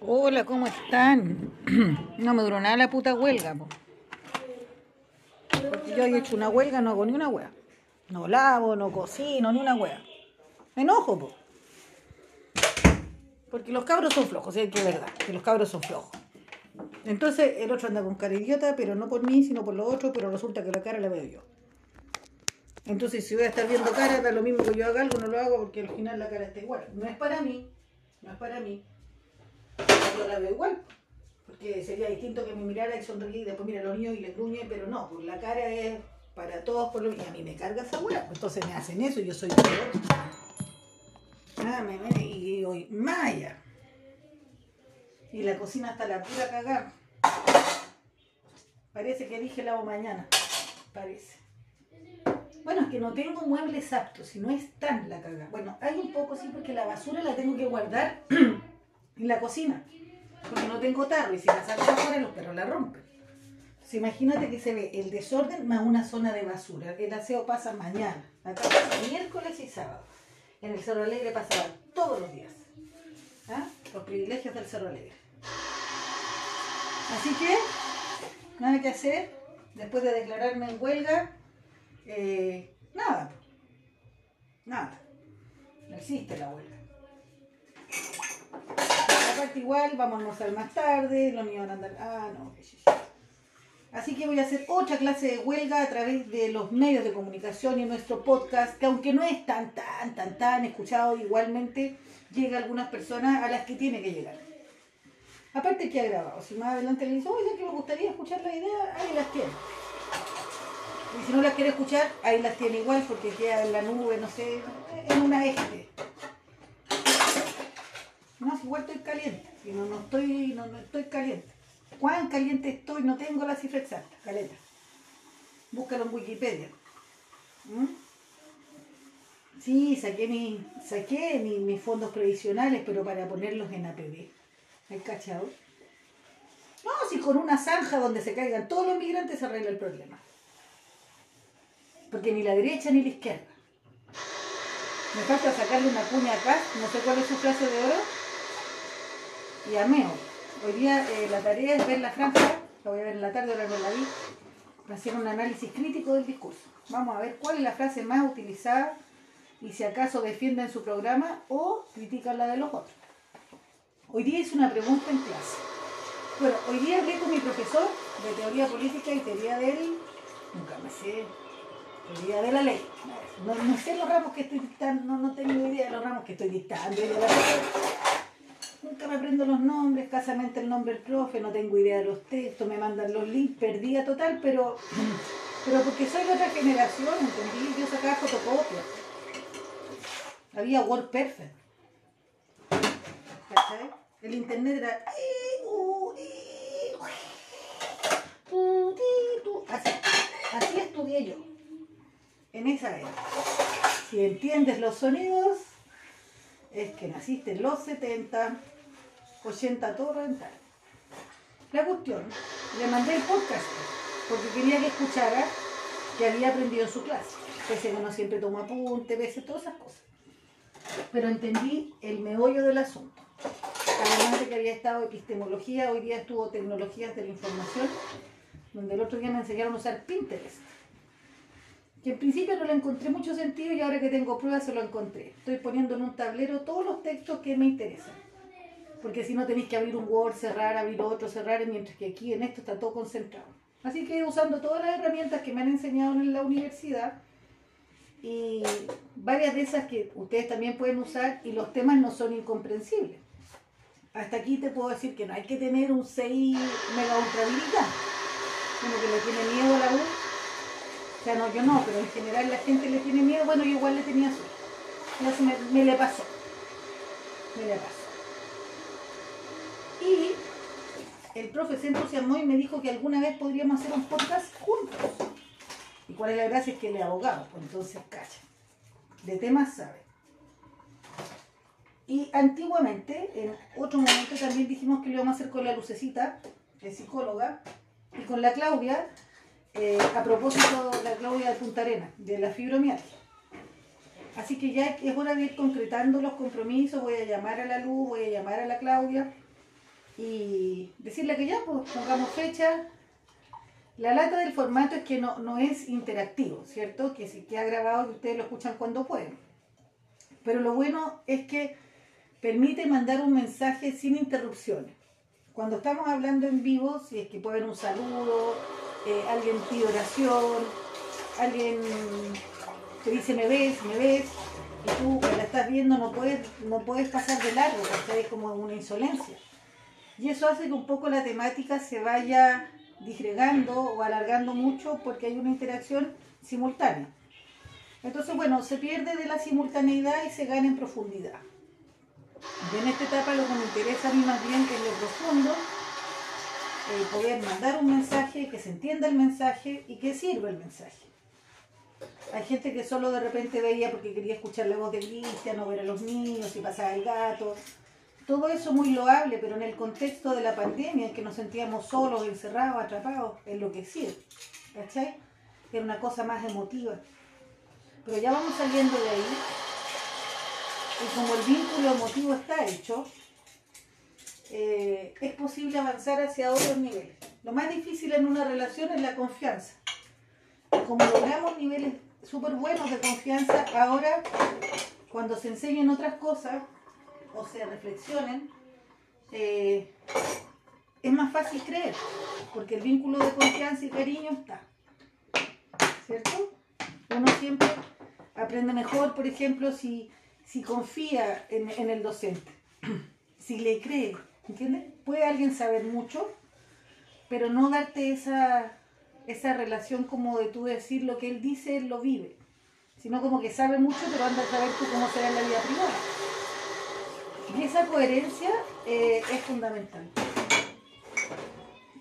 Hola, ¿cómo están? No me duró nada la puta huelga, po. Porque yo he hecho una huelga, no hago ni una hueá. No lavo, no cocino, ni una hueá. Me enojo, po. Porque los cabros son flojos, sí, que es verdad, que los cabros son flojos. Entonces el otro anda con cara idiota, pero no por mí, sino por los otros, pero resulta que la cara la veo yo. Entonces si voy a estar viendo cara, da lo mismo que yo haga algo, no lo hago porque al final la cara está igual. No es para mí, no es para mí. Yo la veo igual. Porque sería distinto que me mirara y sonreía y después mira los niños y le gruñe, pero no, pues la cara es para todos por lo. Y a mí me carga esa hueá, pues entonces me hacen eso yo soy. Ah, me, me, y hoy, Maya. Y la cocina está la pura cagada. Parece que dije lavo mañana. Parece. Bueno, es que no tengo muebles aptos, si no es tan la cagada. Bueno, hay un poco sí, porque la basura la tengo que guardar en la cocina. Porque no tengo tarro y si la saco afuera los perros la rompen. Entonces, imagínate que se ve el desorden más una zona de basura. El aseo pasa mañana, acá pasa miércoles y sábado. En el Cerro Alegre pasaba todos los días. ¿Ah? Los privilegios del Cerro Alegre. Así que, nada que hacer. Después de declararme en huelga, eh, nada. Nada. No existe la huelga. Igual, vamos a almorzar más tarde, los niños van a andar... Ah, no. Así que voy a hacer otra clase de huelga a través de los medios de comunicación y nuestro podcast, que aunque no es tan, tan, tan, tan escuchado, igualmente llega a algunas personas a las que tiene que llegar. Aparte que ha grabado, si más adelante le dice, oye, que me gustaría escuchar la idea, ahí las tiene. Y si no las quiere escuchar, ahí las tiene igual porque queda en la nube, no sé, en una este. No, si igual estoy caliente, si no, no estoy, no, no estoy caliente. ¿Cuán caliente estoy? No tengo la cifra exacta, caleta. Búscalo en Wikipedia. ¿Mm? Sí, saqué, mi, saqué mi- mis fondos previsionales, pero para ponerlos en APB. ¿Hay cachado? No, si con una zanja donde se caigan todos los migrantes se arregla el problema. Porque ni la derecha ni la izquierda. Me falta sacarle una cuña acá, no sé cuál es su frase de oro. Y ameo. Hoy día eh, la tarea es ver la franja, la voy a ver en la tarde, ahora no la vi, para hacer un análisis crítico del discurso. Vamos a ver cuál es la frase más utilizada y si acaso defienden su programa o critican la de los otros. Hoy día hice una pregunta en clase. Bueno, hoy día hablé con mi profesor de teoría política y teoría del... Nunca me sé. Teoría de la ley. No, sé los ramos que estoy dictando, no, no tengo idea de los ramos que estoy dictando. Nunca me aprendo los nombres, escasamente el nombre del profe, no tengo idea de los textos, me mandan los links, perdida total, pero, pero porque soy de otra generación, ¿entendí? Yo sacaba fotocopias. Había Word Perfect. ¿Cachai? El internet era... Así, así estudié yo. En esa era. Si entiendes los sonidos, es que naciste en los 70, 80 todo rental. La cuestión, le mandé el podcast porque quería que escuchara que había aprendido en su clase. Pese que no siempre toma apunte, a todas esas cosas. Pero entendí el meollo del asunto. Además de que había estado epistemología, hoy día estuvo tecnologías de la información, donde el otro día me enseñaron a usar Pinterest. Que en principio no le encontré mucho sentido y ahora que tengo pruebas se lo encontré. Estoy poniendo en un tablero todos los textos que me interesan. Porque si no tenéis que abrir un Word, cerrar, abrir otro, cerrar, mientras que aquí en esto está todo concentrado. Así que usando todas las herramientas que me han enseñado en la universidad y varias de esas que ustedes también pueden usar y los temas no son incomprensibles. Hasta aquí te puedo decir que no hay que tener un 6 mega ultra habilitado. Uno que le tiene miedo a la U. O sea, no, yo no, pero en general la gente le tiene miedo. Bueno, yo igual le tenía se me, me le pasó. Me le pasó. Y el profe se entusiasmó y me dijo que alguna vez podríamos hacer un podcast juntos. ¿Y cuál es la gracia? Es que él es abogado, pues entonces cacha. De temas sabe. Y antiguamente, en otro momento también dijimos que lo íbamos a hacer con la Lucecita, de psicóloga, y con la Claudia, eh, a propósito de la Claudia de Punta Arena, de la fibromialgia. Así que ya es hora de ir concretando los compromisos, voy a llamar a la Luz, voy a llamar a la Claudia, y decirle que ya, pues pongamos fecha. La lata del formato es que no, no es interactivo, ¿cierto? Que si queda grabado y ustedes lo escuchan cuando pueden. Pero lo bueno es que permite mandar un mensaje sin interrupciones. Cuando estamos hablando en vivo, si es que puede haber un saludo, eh, alguien pide oración, alguien te dice me ves, me ves, y tú que la estás viendo no puedes, no puedes pasar de largo, porque es como una insolencia. Y eso hace que un poco la temática se vaya disgregando o alargando mucho porque hay una interacción simultánea. Entonces, bueno, se pierde de la simultaneidad y se gana en profundidad. en esta etapa lo que me interesa a mí más bien es lo profundo, eh, poder mandar un mensaje, que se entienda el mensaje y que sirva el mensaje. Hay gente que solo de repente veía porque quería escuchar la voz de Cristian o ver a los niños y pasar el gato todo eso muy loable, pero en el contexto de la pandemia, en que nos sentíamos solos, encerrados, atrapados, enloquecidos. ¿Cachai? Era una cosa más emotiva. Pero ya vamos saliendo de ahí. Y como el vínculo emotivo está hecho, eh, es posible avanzar hacia otros niveles. Lo más difícil en una relación es la confianza. Como logramos niveles súper buenos de confianza, ahora cuando se enseñan otras cosas, o se reflexionen, eh, es más fácil creer, porque el vínculo de confianza y cariño está. ¿Cierto? Uno siempre aprende mejor, por ejemplo, si, si confía en, el docente, si le cree, ¿entiendes? Puede alguien saber mucho, pero no darte esa, esa relación como de tú decir lo que él dice, él lo vive, sino como que sabe mucho, pero anda a saber tú cómo será en la vida privada. Y esa coherencia eh, es fundamental.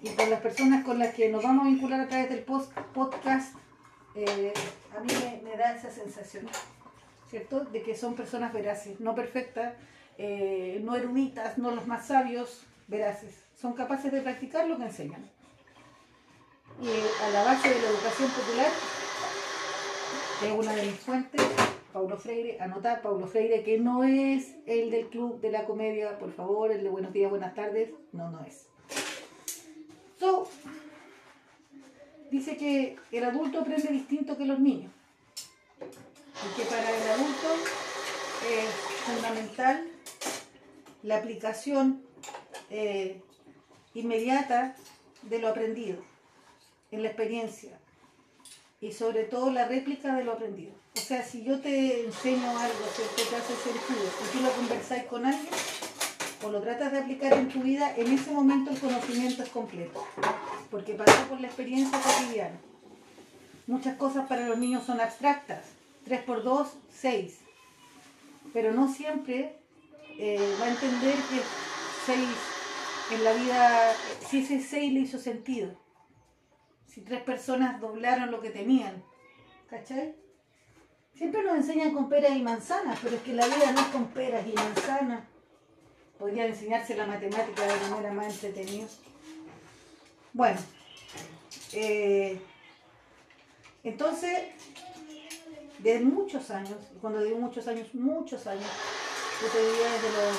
Y con las personas con las que nos vamos a vincular a través del podcast, eh, a mí me, da esa sensación, ¿cierto? De que son personas veraces, no perfectas, eh, no eruditas, no los más sabios, veraces. Son capaces de practicar lo que enseñan. Y a la base de la educación popular, que es una de mis fuentes, Paulo Freire, anotar Paulo Freire, que no es el del club de la comedia, por favor, el de buenos días, buenas tardes, no, no es. So, dice que el adulto aprende distinto que los niños. Y que para el adulto es fundamental la aplicación eh, inmediata de lo aprendido en la experiencia y sobre todo la réplica de lo aprendido. O sea, si yo te enseño algo que te hace sentido y tú lo conversáis con alguien o lo tratas de aplicar en tu vida, en ese momento el conocimiento es completo, porque pasó por la experiencia cotidiana. Muchas cosas para los niños son abstractas, 3 por 2, 6, pero no siempre eh, va a entender que 6 en la vida, si ese 6 le hizo sentido, si tres personas doblaron lo que tenían, ¿cachai? Siempre nos enseñan con peras y manzanas, pero es que la vida no es con peras y manzanas. Podría enseñarse la matemática de manera más entretenida. Bueno, eh, entonces, de muchos años, cuando digo muchos años, muchos años, yo te diría desde los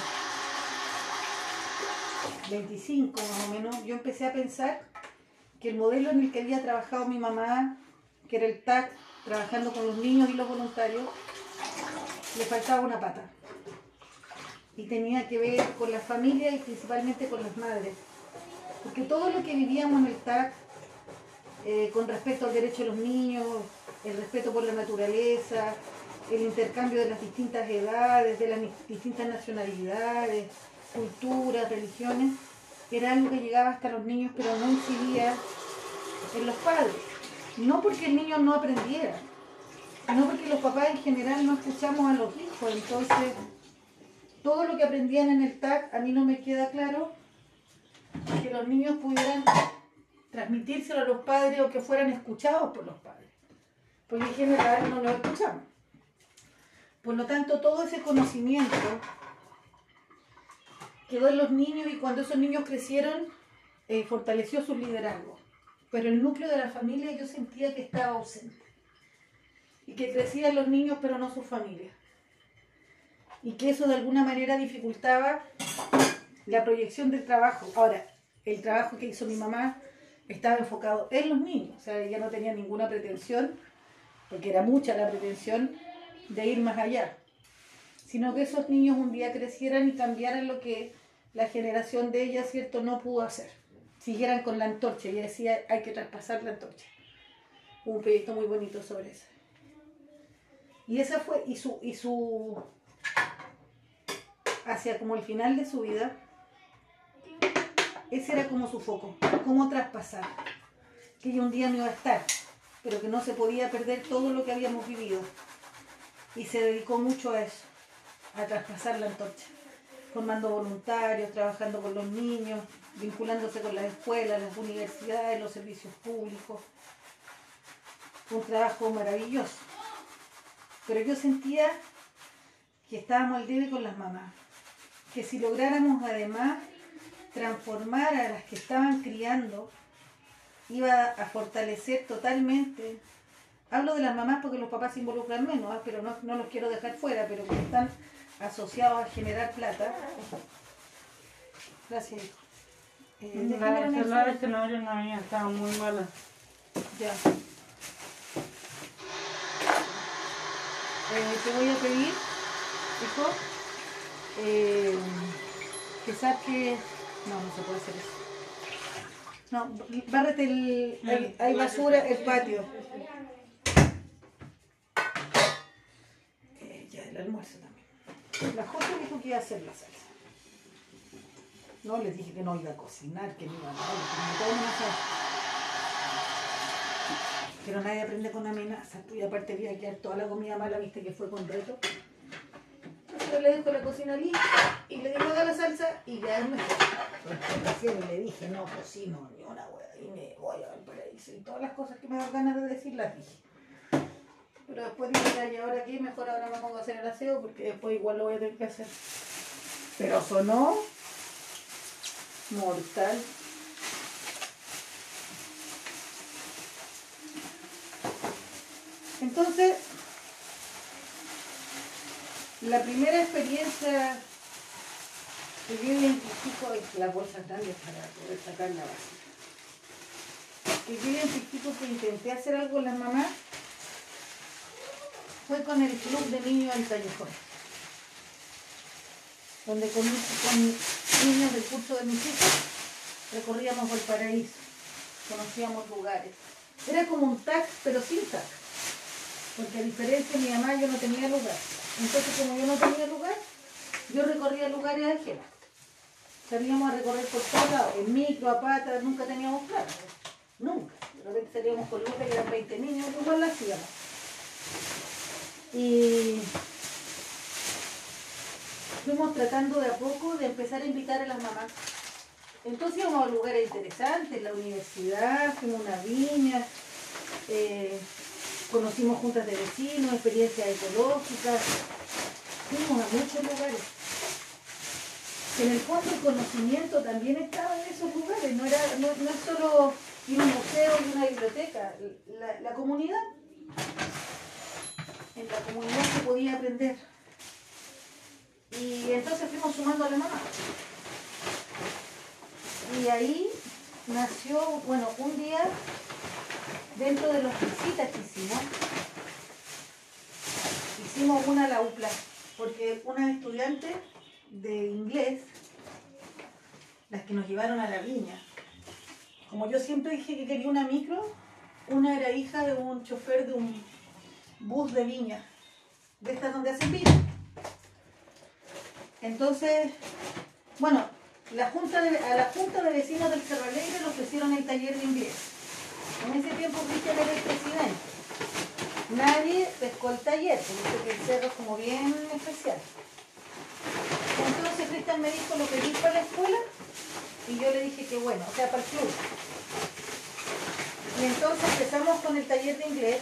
25 más o menos, yo empecé a pensar que el modelo en el que había trabajado mi mamá, que era el TAC, trabajando con los niños y los voluntarios, le faltaba una pata. Y tenía que ver con las familias y principalmente con las madres. Porque todo lo que vivíamos en el TAC, eh, con respecto al derecho de los niños, el respeto por la naturaleza, el intercambio de las distintas edades, de las distintas nacionalidades, culturas, religiones, era algo que llegaba hasta los niños, pero no incidía en los padres. No porque el niño no aprendiera, sino porque los papás en general no escuchamos a los hijos. Entonces, todo lo que aprendían en el TAC, a mí no me queda claro que los niños pudieran transmitírselo a los padres o que fueran escuchados por los padres. Porque en general no lo escuchamos. Por lo tanto, todo ese conocimiento quedó en los niños y cuando esos niños crecieron, eh, fortaleció su liderazgo pero el núcleo de la familia yo sentía que estaba ausente. Y que crecían los niños, pero no sus familias. Y que eso de alguna manera dificultaba la proyección del trabajo. Ahora, el trabajo que hizo mi mamá estaba enfocado en los niños, o sea, ella no tenía ninguna pretensión, porque era mucha la pretensión de ir más allá, sino que esos niños un día crecieran y cambiaran lo que la generación de ella, ¿cierto?, no pudo hacer. Siguieran con la antorcha, ella decía, hay que traspasar la antorcha. un proyecto muy bonito sobre eso. Y esa fue, y su, y su, hacia como el final de su vida, ese era como su foco, cómo traspasar, que ella un día no iba a estar, pero que no se podía perder todo lo que habíamos vivido. Y se dedicó mucho a eso, a traspasar la antorcha, formando voluntarios, trabajando con los niños, vinculándose con las escuelas, las universidades, los servicios públicos. Un trabajo maravilloso. Pero yo sentía que estábamos al debe con las mamás. Que si lográramos además transformar a las que estaban criando, iba a fortalecer totalmente. Hablo de las mamás porque los papás se involucran menos, ¿ah? pero no, no, los quiero dejar fuera, pero que están asociados a generar plata. Gracias, hijo. Eh, la celular este no, no había, estaba muy mala. Ya. Eh, te voy a pedir, hijo, eh, que saques no, no se puede hacer eso. No, bárrete el, hay basura, el patio. Eh, ya el almuerzo también. La José dijo que iba a hacer la salsa. No, les dije que no iba a cocinar, que no iba a nada, Pero nadie aprende con amenazas. Y aparte voy a quedar toda la comida mala, viste que fue con reto. Entonces le dejo la cocina lista y le digo haga la salsa y ya mejor. Recién le dije, no cocino ni una hueá y me voy a paraíso. Y todas las cosas que me dan ganas de decir las dije. Pero después dije, ¿y ahora qué? Mejor ahora me pongo a hacer el aseo porque después igual lo voy a tener que hacer. Pero sonó mortal. Entonces, la primera experiencia que yo identifico es la bolsa grande para poder sacar la basura. Que yo identifico que intenté hacer algo con las mamás fue con el club de niños del callejón. Donde con, niños del curso de mis hijos recorríamos el paraíso, conocíamos lugares. Era como un tag, pero sin tag. Porque a diferencia de mi mamá, yo no tenía lugar. Entonces, como yo no tenía lugar, yo recorría lugares ajenos. Salíamos a recorrer por todos lados, en micro, a pata, nunca teníamos plata. Nunca. De repente salíamos con Lucas y eran 20 niños, igual la hacíamos. Y fuimos tratando de a poco de empezar a invitar a las mamás. Entonces íbamos a lugares interesantes, la universidad, fuimos una viña, eh, conocimos juntas de vecinos, experiencias ecológicas, fuimos a muchos lugares. En el fondo el conocimiento también estaba en esos lugares, no, era, no, es solo ir un museo y una biblioteca, la comunidad. En la comunidad se podía aprender. Y entonces fuimos sumando a la mamá. Y ahí nació, bueno, un día dentro de las visitas que hicimos, hicimos una a la UPLA, porque unas estudiantes de inglés, las que nos llevaron a la viña, como yo siempre dije que quería una micro, una era hija de un chofer de un bus de viña, de estas donde hacen vino. Entonces, bueno, la junta a la Junta de Vecinos del Cerro Alegre le ofrecieron el taller de inglés. En ese tiempo Cristian era el presidente. Nadie pescó el taller, porque que el cerro es como bien especial. Entonces Cristian me dijo lo que dijo para la escuela y yo le dije que bueno, o sea, para el club. Y entonces empezamos con el taller de inglés.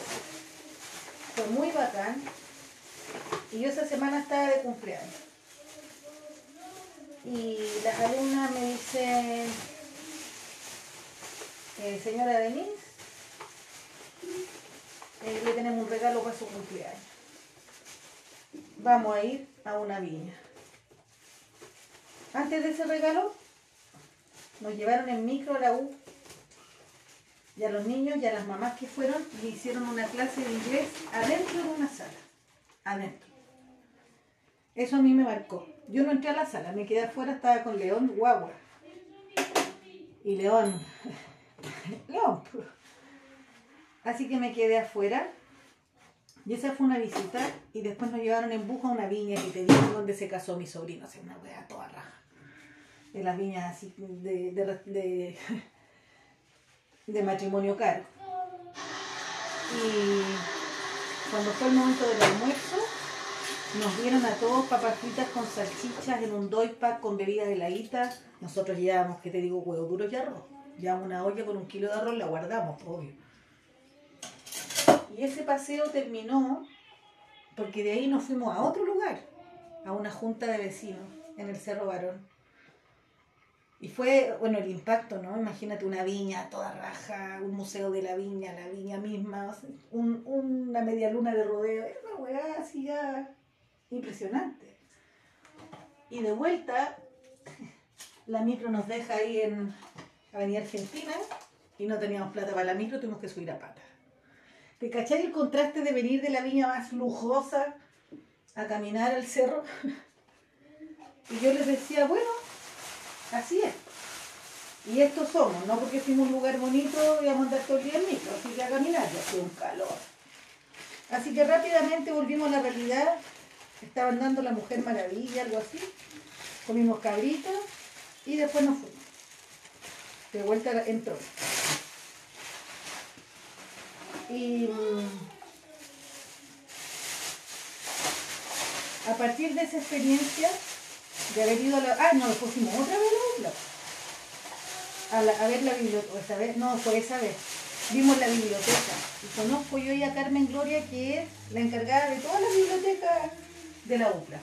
Fue muy bacán. Y yo esa semana estaba de cumpleaños. Y las alumnas me dicen, eh, señora Denise, eh, le tenemos un regalo para su cumpleaños. Vamos a ir a una viña. Antes de ese regalo, nos llevaron en micro a la U y a los niños y a las mamás que fueron y hicieron una clase de inglés adentro de una sala. Adentro. Eso a mí me marcó. Yo no entré a la sala, me quedé afuera, estaba con León Guagua. Y León, León. Así que me quedé afuera. Y esa fue una visita. Y después nos llevaron en bus a una viña que te digo donde se casó mi sobrino. O una wea toda raja. De las viñas así de, de, de, de matrimonio caro. Y cuando fue el momento del almuerzo, nos dieron a todos papas fritas con salchichas en un doy pack con bebidas heladitas. Nosotros llevábamos, que te digo, huevo duro y arroz. Llevamos una olla con un kilo de arroz, la guardamos, obvio. Y ese paseo terminó porque de ahí nos fuimos a otro lugar, a una junta de vecinos en el Cerro Barón. Y fue, bueno, el impacto, ¿no? Imagínate una viña toda raja, un museo de la viña, la viña misma, una media luna de rodeo, una weá así ya impresionante. Y de vuelta, la micro nos deja ahí en Avenida Argentina y no teníamos plata para la micro, tuvimos que subir a pata. ¿Te cachai el contraste de venir de la viña más lujosa a caminar al cerro? y yo les decía, bueno, así es. Y estos somos, no porque fuimos un lugar bonito y a montar todo el día en micro, así que a caminar, ya hace un calor. Así que rápidamente volvimos a la realidad Estaban dando la Mujer Maravilla, algo así. Comimos cabrita y después nos fuimos. De vuelta entró. Y mm, a partir de esa experiencia, de haber ido a la... Ah, no, después fuimos otra vez a, la, a ver la biblioteca. no, fue esa vez. Vimos la biblioteca. Y conozco yo y a Carmen Gloria, que es la encargada de todas las bibliotecas de la UPLA.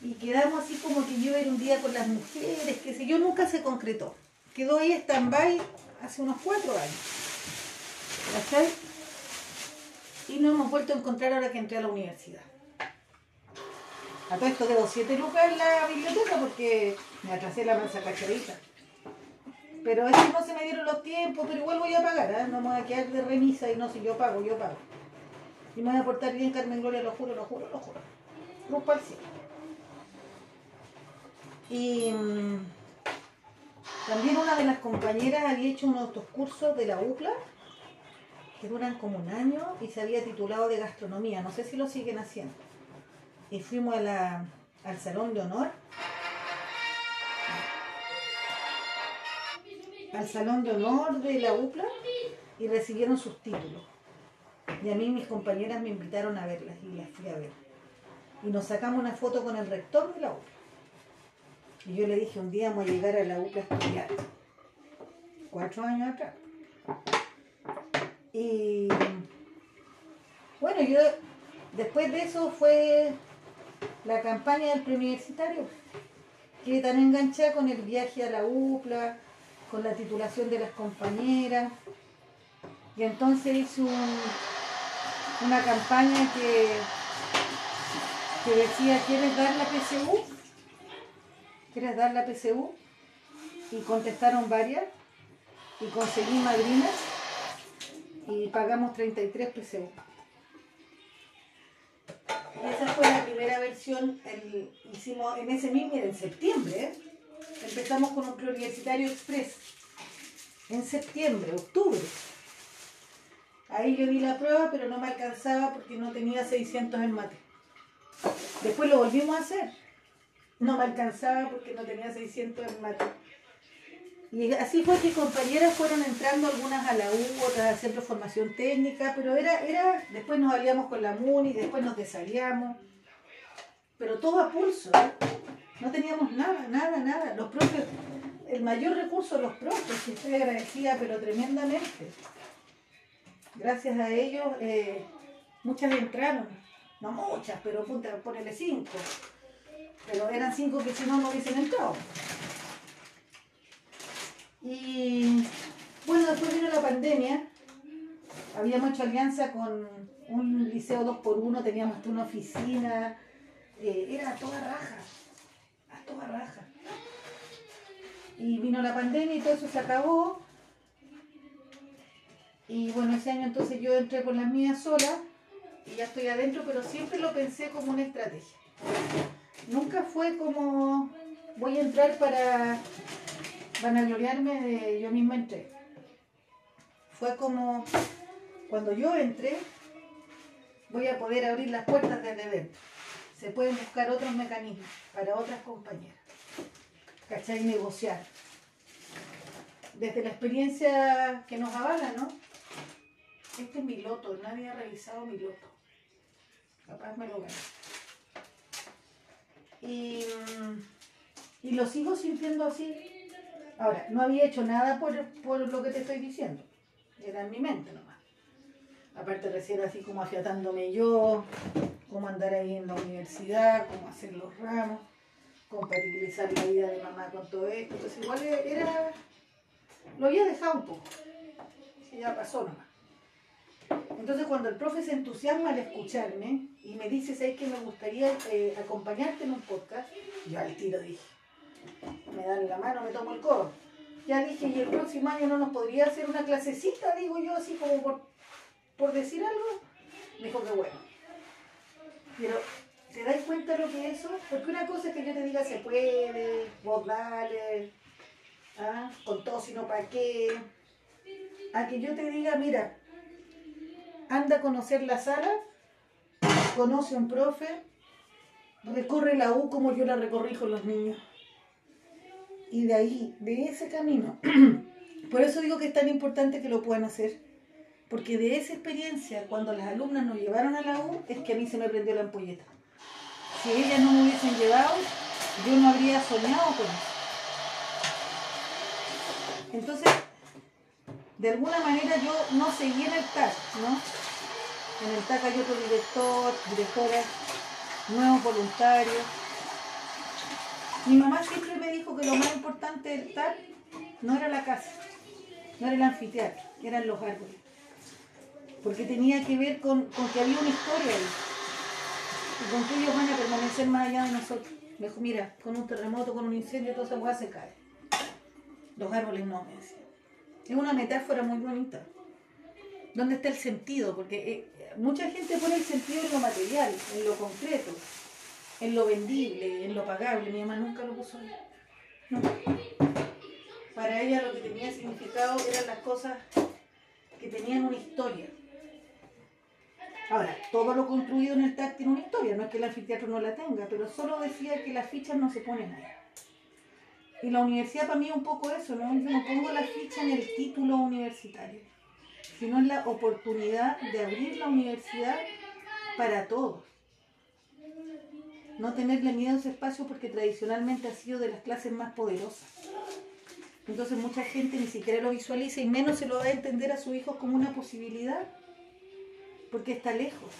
Y quedamos así como que yo era un día con las mujeres, que sé yo, nunca se concretó. Quedó ahí stand-by hace unos cuatro años. ¿Cachai? Y no hemos vuelto a encontrar ahora que entré a la universidad. A todo esto debo siete lucas en la biblioteca porque me atrasé la mansa cacharita. Pero es que no se me dieron los tiempos, pero igual voy a pagar, ¿eh? no me voy a quedar de remisa y no, si yo pago, yo pago. Y me voy a portar bien, Carmen Gloria, lo juro, lo juro, lo juro. Rumbo al. Y mm, también una de las compañeras había hecho uno de estos cursos de la UCLA, que duran como un año, y se había titulado de gastronomía. No sé si lo siguen haciendo. Y fuimos al salón de honor. Al salón de honor de la UCLA y recibieron sus títulos. Y a mí mis compañeras me invitaron a verlas y las fui a ver. Y nos sacamos una foto con el rector de la UCA. Y yo le dije, un día vamos a llegar a la UCA a estudiar. Cuatro años atrás. Y bueno, yo después de eso fue la campaña del preuniversitario. que tan enganchada con el viaje a la UPLA, con la titulación de las compañeras. Y entonces hice un, una campaña que, que decía, ¿quieres dar la PCU? ¿Quieres dar la PCU? Y contestaron varias y conseguí madrinas y pagamos 33 PCU. Esa fue la primera versión, hicimos en ese mismo, en septiembre, empezamos con un preuniversitario express. En septiembre, octubre. Ahí yo di la prueba, pero no me alcanzaba porque no tenía 600 en mate. Después lo volvimos a hacer. No me alcanzaba porque no tenía 600 en mate. Y así fue que compañeras fueron entrando algunas a la U, otras a centro de formación técnica, pero era, era, después nos aliamos con la MUNI, después nos desalíamos, pero todo a pulso, ¿eh? no teníamos nada, nada, nada. Los propios, el mayor recurso los propios, que estoy agradecida, pero tremendamente gracias a ellos, eh, muchas entraron, no muchas, pero ponele cinco. Pero eran cinco que si no, no hubiesen entrado. Y bueno, después vino la pandemia, habíamos hecho alianza con un liceo 2 por 1 teníamos una oficina, eh, era a toda raja, a toda raja. Y vino la pandemia y todo eso se acabó. Y bueno, ese año entonces yo entré con las mías sola y ya estoy adentro, pero siempre lo pensé como una estrategia. Nunca fue como voy a entrar para vanagloriarme de yo misma entré. Fue como cuando yo entré, voy a poder abrir las puertas desde dentro. Se pueden buscar otros mecanismos para otras compañeras. ¿Cachai? Negociar. Desde la experiencia que nos avala, ¿no? Este es mi loto, nadie ha revisado mi loto. Capaz me lo gano. Y, mm, y lo sigo sintiendo así. Ahora, no había hecho nada por, por lo que te estoy diciendo. Era en mi mente nomás. Aparte recién así como afiatándome yo, cómo andar ahí en la universidad, cómo hacer los ramos, compatibilizar la vida de mamá con todo esto. Entonces igual era... Lo había dejado un poco. Y ya pasó nomás. Entonces cuando el profe se entusiasma al escucharme y me dice, ¿sabes que me gustaría eh, acompañarte en un podcast? Yo al tiro dije, me dan la mano, me tomo el codo. Ya dije, y el próximo año no nos podría hacer una clasecita, digo yo, así como por, por decir algo. Me dijo que bueno. Pero, ¿te das cuenta lo que es eso? Porque una cosa es que yo te diga, se puede, vos dale, ¿ah? con todo, sino para qué. A que yo te diga, mira, anda a conocer la sala, conoce a un profe, recorre la U como yo la recorrí con los niños. Y de ahí, de ese camino, por eso digo que es tan importante que lo puedan hacer, porque de esa experiencia, cuando las alumnas nos llevaron a la U, es que a mí se me prendió la ampolleta. Si ellas no me hubiesen llevado, yo no habría soñado con eso. Entonces, de alguna manera yo no seguí en el TAC, ¿no? En el TAC hay otro director, directora, nuevos voluntarios. Mi mamá siempre me dijo que lo más importante del TAC no era la casa, no era el anfiteatro, eran los árboles. Porque tenía que ver con, con que había una historia ahí. Y con que ellos van a permanecer más allá de nosotros. Me dijo, mira, con un terremoto, con un incendio, toda esa se cae. Los árboles no, me decía. Es una metáfora muy bonita. ¿Dónde está el sentido? Porque eh, mucha gente pone el sentido en lo material, en lo concreto, en lo vendible, en lo pagable. Mi mamá nunca lo puso ahí. Para ella lo que tenía significado eran las cosas que tenían una historia. Ahora, todo lo construido en el TAC tiene una historia, no es que el anfiteatro no la tenga, pero solo decía que las fichas no se ponen ahí. Y la universidad para mí es un poco eso, ¿no? Yo no pongo la ficha en el título universitario, sino en la oportunidad de abrir la universidad para todos. No tenerle miedo a ese espacio porque tradicionalmente ha sido de las clases más poderosas. Entonces mucha gente ni siquiera lo visualiza y menos se lo va a entender a sus hijos como una posibilidad, porque está lejos.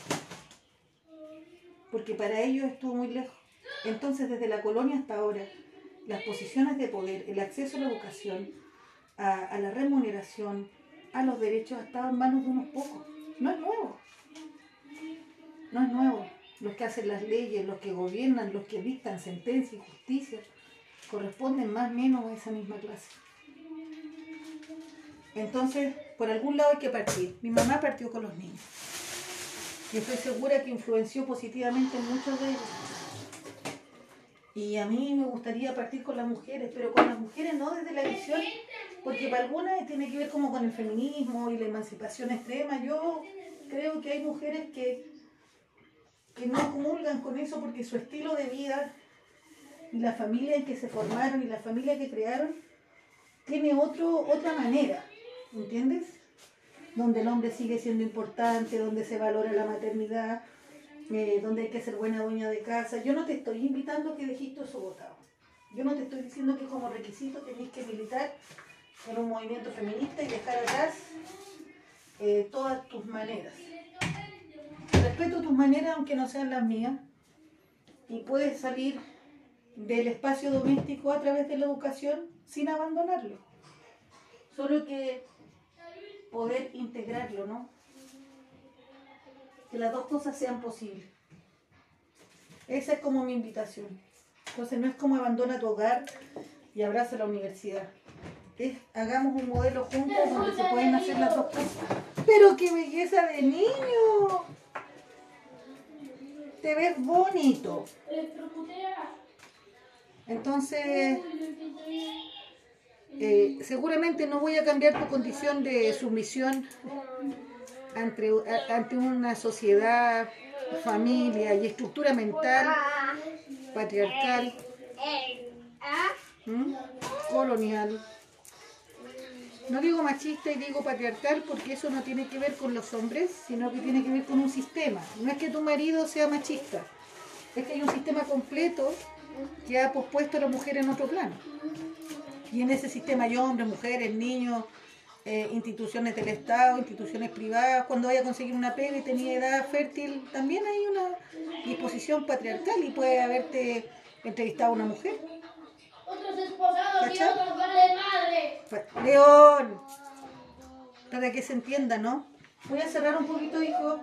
Porque para ellos estuvo muy lejos. Entonces desde la colonia hasta ahora, las posiciones de poder, el acceso a la educación, a, la remuneración, a los derechos, ha estado en manos de unos pocos. No es nuevo. No es nuevo. Los que hacen las leyes, los que gobiernan, los que dictan sentencia y justicia, corresponden más o menos a esa misma clase. Entonces, por algún lado hay que partir. Mi mamá partió con los niños. Y estoy segura que influenció positivamente en muchos de ellos. Y a mí me gustaría partir con las mujeres, pero con las mujeres no desde la visión, porque para algunas tiene que ver como con el feminismo y la emancipación extrema. Yo creo que hay mujeres que, que no comulgan con eso porque su estilo de vida y la familia en que se formaron y la familia que crearon tiene otro, otra manera, ¿entiendes? Donde el hombre sigue siendo importante, donde se valora la maternidad, eh, donde hay que ser buena dueña de casa. Yo no te estoy invitando a que dejes eso votado. Yo no te estoy diciendo que como requisito tenéis que militar en un movimiento feminista y dejar atrás eh, todas tus maneras. Respeto tus maneras aunque no sean las mías y puedes salir del espacio doméstico a través de la educación sin abandonarlo. Solo que poder integrarlo, ¿no? Que las dos cosas sean posibles. Esa es como mi invitación. Entonces no es como abandona tu hogar y abraza la universidad. Hagamos un modelo juntos donde se pueden hacer las dos cosas. Pero qué belleza de niño. Te ves bonito. Entonces, eh, seguramente no voy a cambiar tu condición de sumisión ante, una sociedad, familia y estructura mental patriarcal, colonial. No digo machista y digo patriarcal porque eso no tiene que ver con los hombres, sino que tiene que ver con un sistema. No es que tu marido sea machista, es que hay un sistema completo que ha pospuesto a la mujer en otro plano. Y en ese sistema hay hombres, mujeres, niños, eh, instituciones del Estado, instituciones privadas. Cuando vaya a conseguir una pega y tenía edad fértil, también hay una disposición patriarcal y puede haberte entrevistado a una mujer. Otros esposados y otros vale madre. León, para que se entienda, ¿no? Voy a cerrar un poquito, hijo.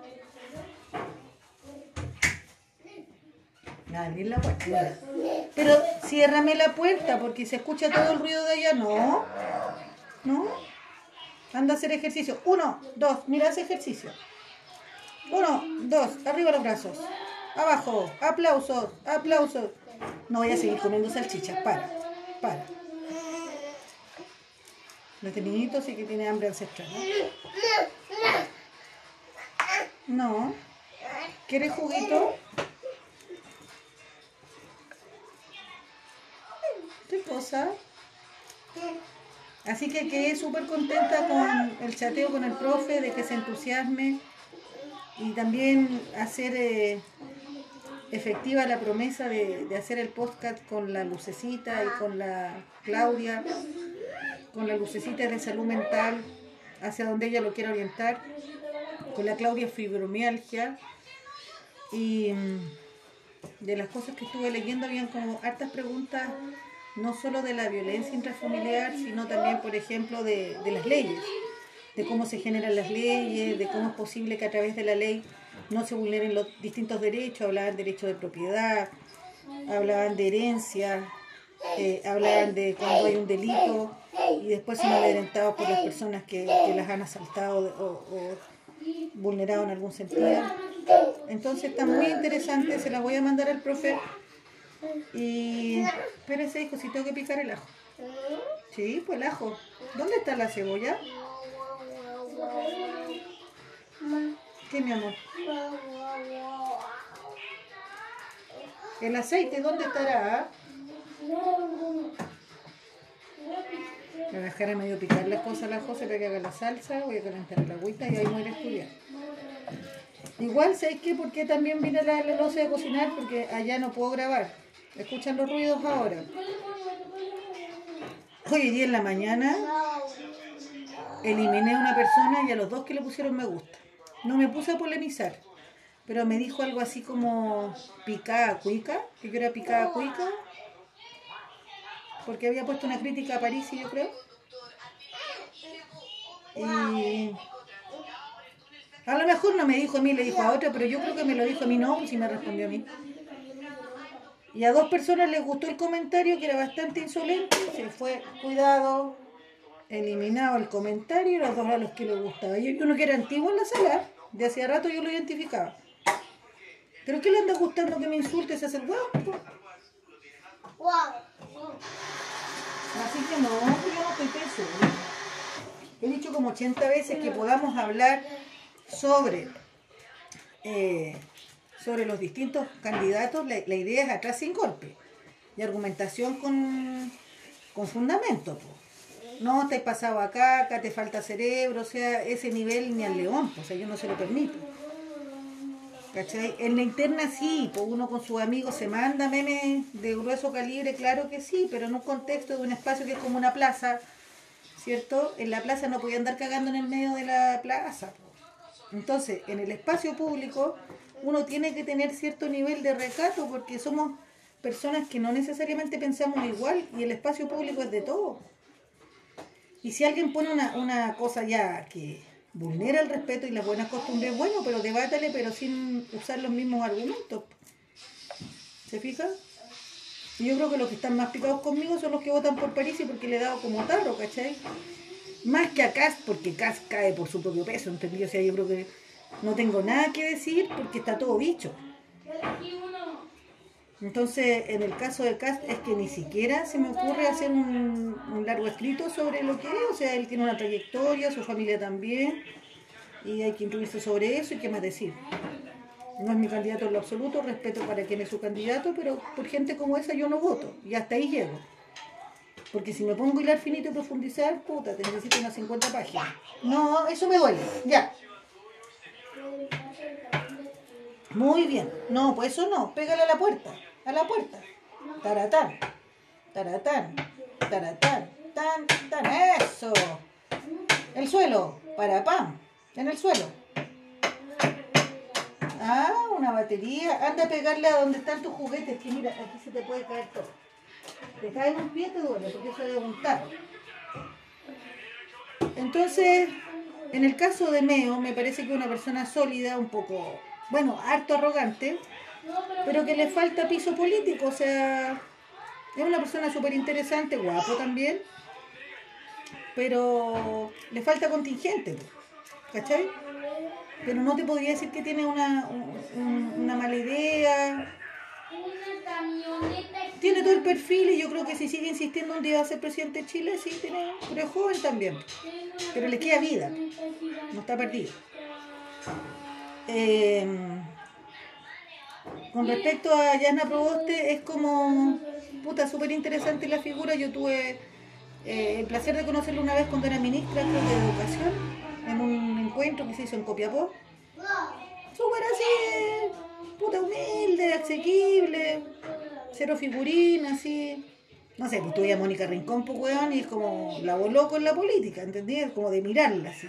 Abrir la puerta. Pero ciérrame la puerta porque se escucha todo el ruido de allá. No. No. Anda a hacer ejercicio. Uno, dos. Mira, hace ejercicio. Uno, dos. Arriba los brazos. Abajo. Aplausos. Aplausos. No voy a seguir comiendo salchichas. Para. Para. Este niñito sí que tiene hambre ancestral. ¿no? No. ¿Quieres juguito? ¿Qué cosa? Así que quedé súper contenta con el chateo con el profe, de que se entusiasme y también hacer eh, efectiva la promesa de, de hacer el podcast con la lucecita y con la Claudia, con la lucecita de salud mental, hacia donde ella lo quiera orientar, con la Claudia fibromialgia y mm, de las cosas que estuve leyendo habían como hartas preguntas no solo de la violencia intrafamiliar, sino también, por ejemplo, de, de las leyes, de cómo se generan las leyes, de cómo es posible que a través de la ley no se vulneren los distintos derechos, hablaban de derecho de propiedad, hablaban de herencia, eh, hablaban de cuando hay un delito y después son amedrentados por las personas que, que las han asaltado o, o vulnerado en algún sentido. Entonces está muy interesante, se las voy a mandar al profe. Y espérese, hijo, si tengo que picar el ajo. Sí, pues el ajo. ¿Dónde está la cebolla? ¿Qué, mi amor? El aceite, ¿dónde estará? Voy a dejar a medio picar las cosas a la José para que haga la salsa, voy a calentar el agüita y ahí voy a estudiar. Igual, ¿sabes qué? ¿Por qué también vine a la, la de cocinar? Porque allá no puedo grabar. ¿Escuchan los ruidos ahora? Hoy día en la mañana eliminé a una persona y a los dos que le pusieron me gusta. No me puse a polemizar, pero me dijo algo así como picada cuica, que yo era picada cuica, porque había puesto una crítica a París, yo creo. Y a lo mejor no me dijo a mí, le dijo a otra, pero yo creo que me lo dijo a mí, no, pues sí me respondió a mí. Y a dos personas les gustó el comentario, que era bastante insolente, se fue, cuidado, eliminado el comentario, los dos a los que les gustaba. Y uno que era antiguo en la sala, de hacía rato yo lo identificaba. ¿Pero qué le anda gustando que me insulte? ¿Se hace el huevo? Así que no, yo no estoy peso. He dicho como 80 veces que podamos hablar sobre, eh, sobre los distintos candidatos. La, la idea es atrás sin golpe y argumentación con, con fundamento. po. No te has pasado acá, acá te falta cerebro, o sea, ese nivel ni al león, pues, o sea, yo no se lo permito. ¿Cachai? En la interna sí, pues uno con sus amigos se manda memes de grueso calibre, claro que sí, pero en un contexto de un espacio que es como una plaza, ¿cierto? En la plaza no podía andar cagando en el medio de la plaza. po. Entonces, en el espacio público uno tiene que tener cierto nivel de recato porque somos personas que no necesariamente pensamos igual y el espacio público es de todo. Y si alguien pone una, una cosa ya que vulnera el respeto y las buenas costumbres, bueno, pero debátale, pero sin usar los mismos argumentos. ¿Se fija? Y yo creo que los que están más picados conmigo son los que votan por París y porque le he dado como tarro, ¿cachai? Más que a Cast, porque Cast cae por su propio peso, ¿entendí? O sea, yo creo que no tengo nada que decir porque está todo uno. Entonces, en el caso de Cast es que ni siquiera se me ocurre hacer un, un largo escrito sobre lo que es. O sea, él tiene una trayectoria, su familia también, y hay que incluirse sobre eso y qué más decir. No es mi candidato en lo absoluto, respeto para quien es su candidato, pero por gente como esa yo no voto, y hasta ahí llego. Porque si me pongo a hilar finito y profundizar, puta, te necesito unas 50 páginas. No, eso me duele, ya. Muy bien. No, pues eso no. Pégale a la puerta. A la puerta. Taratán. Taratán. Taratán. Tan, tan. Eso. El suelo. Para pam. En el suelo. Ah, una batería. Anda a pegarle a donde están tus juguetes. Que mira, aquí se te puede caer todo. Te cae en un pie, te duele, porque eso es un tarro. Entonces, en el caso de Meo, me parece que una persona sólida, un poco, bueno, harto arrogante, pero que le falta piso político, o sea, es una persona súper interesante, guapo también, pero le falta contingente, ¿cachai? Pero no te podría decir que tiene una, un- una mala idea, tiene todo el perfil y yo creo que si sigue insistiendo un día a ser presidente de Chile, sí, tiene, pero es joven también, pero le queda vida, no está perdido. Eh, con respecto a Yasna Proboste, es como, puta, súper interesante la figura. Yo tuve eh, el placer de conocerla una vez cuando era ministra de Educación, en un encuentro que se hizo en Copiapó. Súper así, puta, humilde, asequible, cero figurín, así. No sé, pues tuve a Mónica Rincón, pues, weón, y es como la voló con la política, ¿entendí? Como de mirarla, así